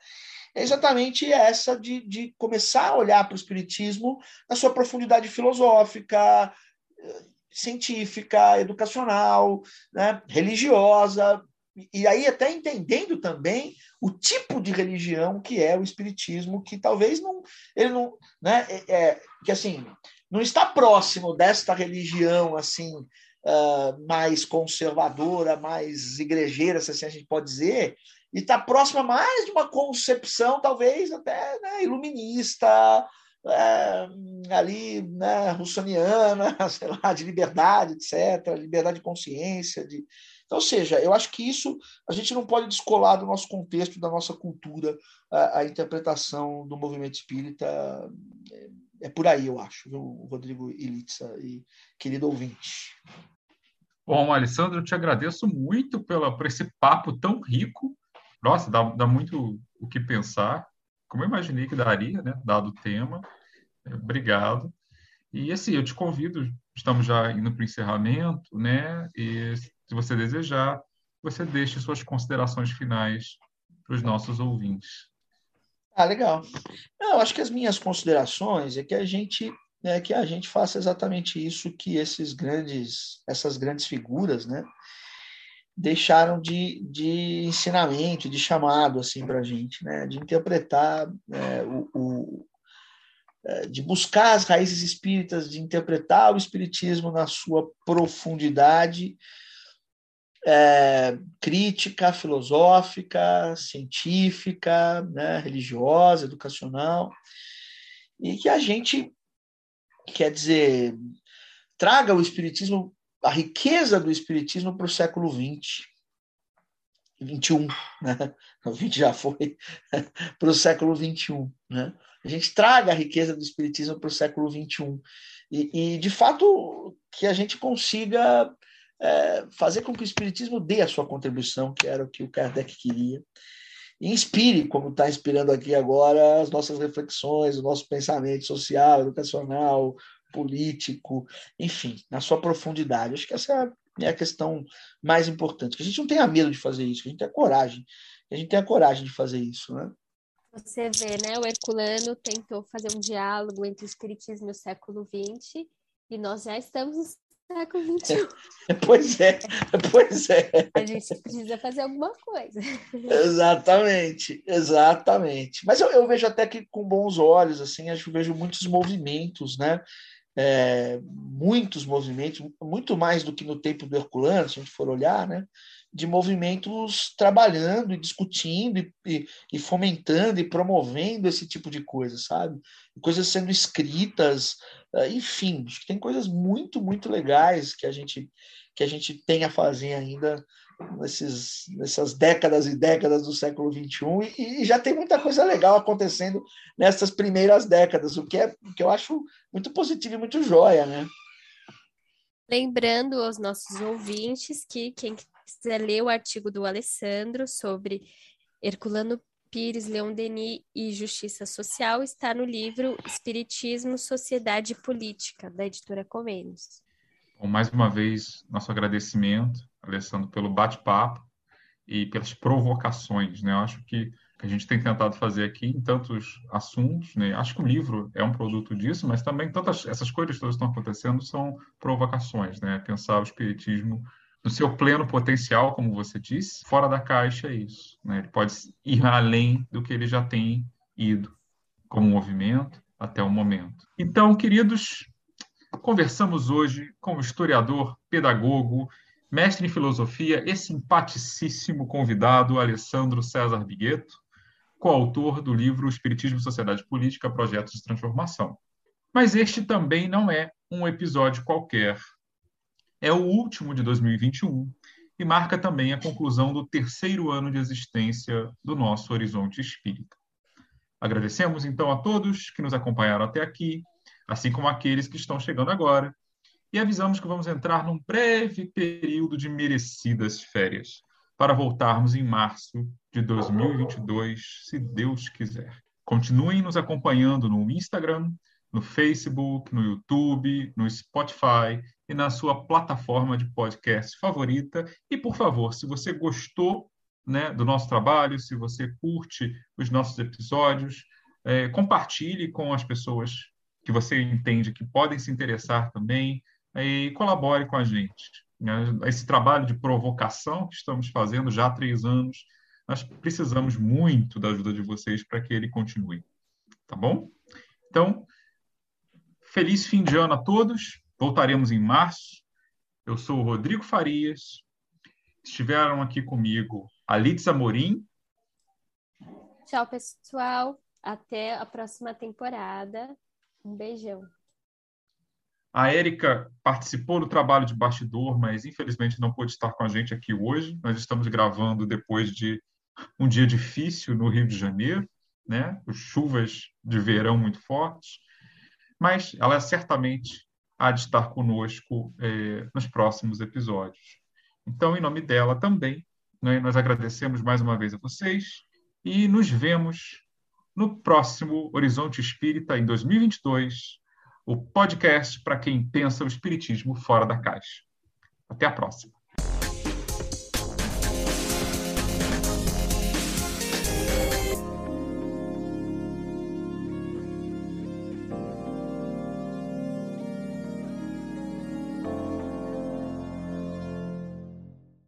é exatamente essa de, de começar a olhar para o Espiritismo na sua profundidade filosófica, científica, educacional, né, religiosa, e aí até entendendo também o tipo de religião que é o espiritismo, que talvez não ele não, né, é, é que assim não está próximo desta religião assim uh, mais conservadora, mais igrejeira, se assim a gente pode dizer, e está próxima mais de uma concepção talvez até né, iluminista, é, ali, né, russoniana, sei lá, de liberdade, etc., liberdade de consciência. De... Ou seja, eu acho que isso a gente não pode descolar do nosso contexto, da nossa cultura, a, a interpretação do movimento espírita. É, é, por aí, eu acho, viu, Rodrigo Ilitza e querido ouvinte. Bom, Alessandro, eu te agradeço muito pela, por esse papo tão rico. Nossa, dá, dá muito o que pensar como eu imaginei que daria, né, dado o tema. Obrigado. E assim, eu te convido, estamos já indo para o encerramento, né? E se você desejar, você deixe suas considerações finais para os nossos ouvintes. Ah, legal. Eu acho que as minhas considerações é que a gente é que a gente faça exatamente isso que esses grandes, essas grandes figuras, né, deixaram de, de ensinamento, de chamado assim para a gente, né? de interpretar é, o, o é, de buscar as raízes espíritas, de interpretar o espiritismo na sua profundidade é, crítica, filosófica, científica, né, religiosa, educacional, e que a gente, quer dizer, traga o espiritismo a riqueza do Espiritismo para o século XX, 21, né? o 20 já foi, para o século XXI. Né? A gente traga a riqueza do Espiritismo para o século XXI. E, e, de fato, que a gente consiga é, fazer com que o Espiritismo dê a sua contribuição, que era o que o Kardec queria, e inspire, como está inspirando aqui agora, as nossas reflexões, o nosso pensamento social, educacional, político, enfim, na sua profundidade. Acho que essa é a questão mais importante, que a gente não tenha medo de fazer isso, que a gente tenha coragem, que a gente tenha coragem de fazer isso, né? Você vê, né? O Herculano tentou fazer um diálogo entre o Espiritismo e o século XX, e nós já estamos século XXI. pois é, pois é. A gente precisa fazer alguma coisa. Exatamente, exatamente. Mas eu, eu vejo até que com bons olhos, assim, acho que vejo muitos movimentos, né? é, muitos movimentos, muito mais do que no tempo do Herculano, se a gente for olhar, né, de movimentos trabalhando e discutindo e, e, e, fomentando e promovendo esse tipo de coisa, sabe? Coisas sendo escritas, é, enfim, tem coisas muito, muito legais que a gente que a gente tem a fazer ainda nesses, nessas décadas e décadas do século XXI, e, e, já tem muita coisa legal acontecendo nessas primeiras décadas, o que, é, o que eu acho muito positivo e muito joia, né? Lembrando aos nossos ouvintes que quem quiser ler o artigo do Alessandro sobre Herculano Pires, Leon Denis e Justiça Social está no livro Espiritismo, Sociedade e Política, da editora Convênios. Bom, mais uma vez, nosso agradecimento, Alessandro, pelo bate-papo e pelas provocações. Né? Eu acho que a gente tem tentado fazer aqui em tantos assuntos, né? Acho que o livro é um produto disso, mas também tantas essas coisas todas estão acontecendo são provocações, né? Pensar o espiritismo no seu pleno potencial, como você disse, fora da caixa é isso. Né? Ele pode ir além do que ele já tem ido como movimento até o momento. Então, queridos, conversamos hoje com o historiador, pedagogo, mestre em filosofia e simpaticíssimo convidado Alessandro César Bigueto, coautor do livro Espiritismo, Sociedade Política, Projetos de Transformação. Mas este também não é um episódio qualquer é o último de 2021 e marca também a conclusão do terceiro ano de existência do nosso Horizonte Espírita. Agradecemos então a todos que nos acompanharam até aqui, assim como aqueles que estão chegando agora, e avisamos que vamos entrar num breve período de merecidas férias, para voltarmos em março de 2022, se Deus quiser. Continuem nos acompanhando no Instagram, no Facebook, no YouTube, no Spotify e na sua plataforma de podcast favorita. E, por favor, se você gostou né, do nosso trabalho, se você curte os nossos episódios, é, compartilhe com as pessoas que você entende que podem se interessar também e colabore com a gente. Esse trabalho de provocação que estamos fazendo já há três anos, nós precisamos muito da ajuda de vocês para que ele continue. Tá bom? Então, feliz fim de ano a todos. Voltaremos em março. Eu sou o Rodrigo Farias. Estiveram aqui comigo a Litza Morim. Tchau, pessoal. Até a próxima temporada. Um beijão. A Érica participou do trabalho de bastidor, mas infelizmente não pôde estar com a gente aqui hoje. Nós estamos gravando depois de um dia difícil no Rio de Janeiro, né? Chuvas de verão muito fortes. Mas ela certamente há de estar conosco é, nos próximos episódios. Então, em nome dela também, né, nós agradecemos mais uma vez a vocês e nos vemos no próximo Horizonte Espírita em 2022, o podcast para quem pensa o espiritismo fora da caixa. Até a próxima.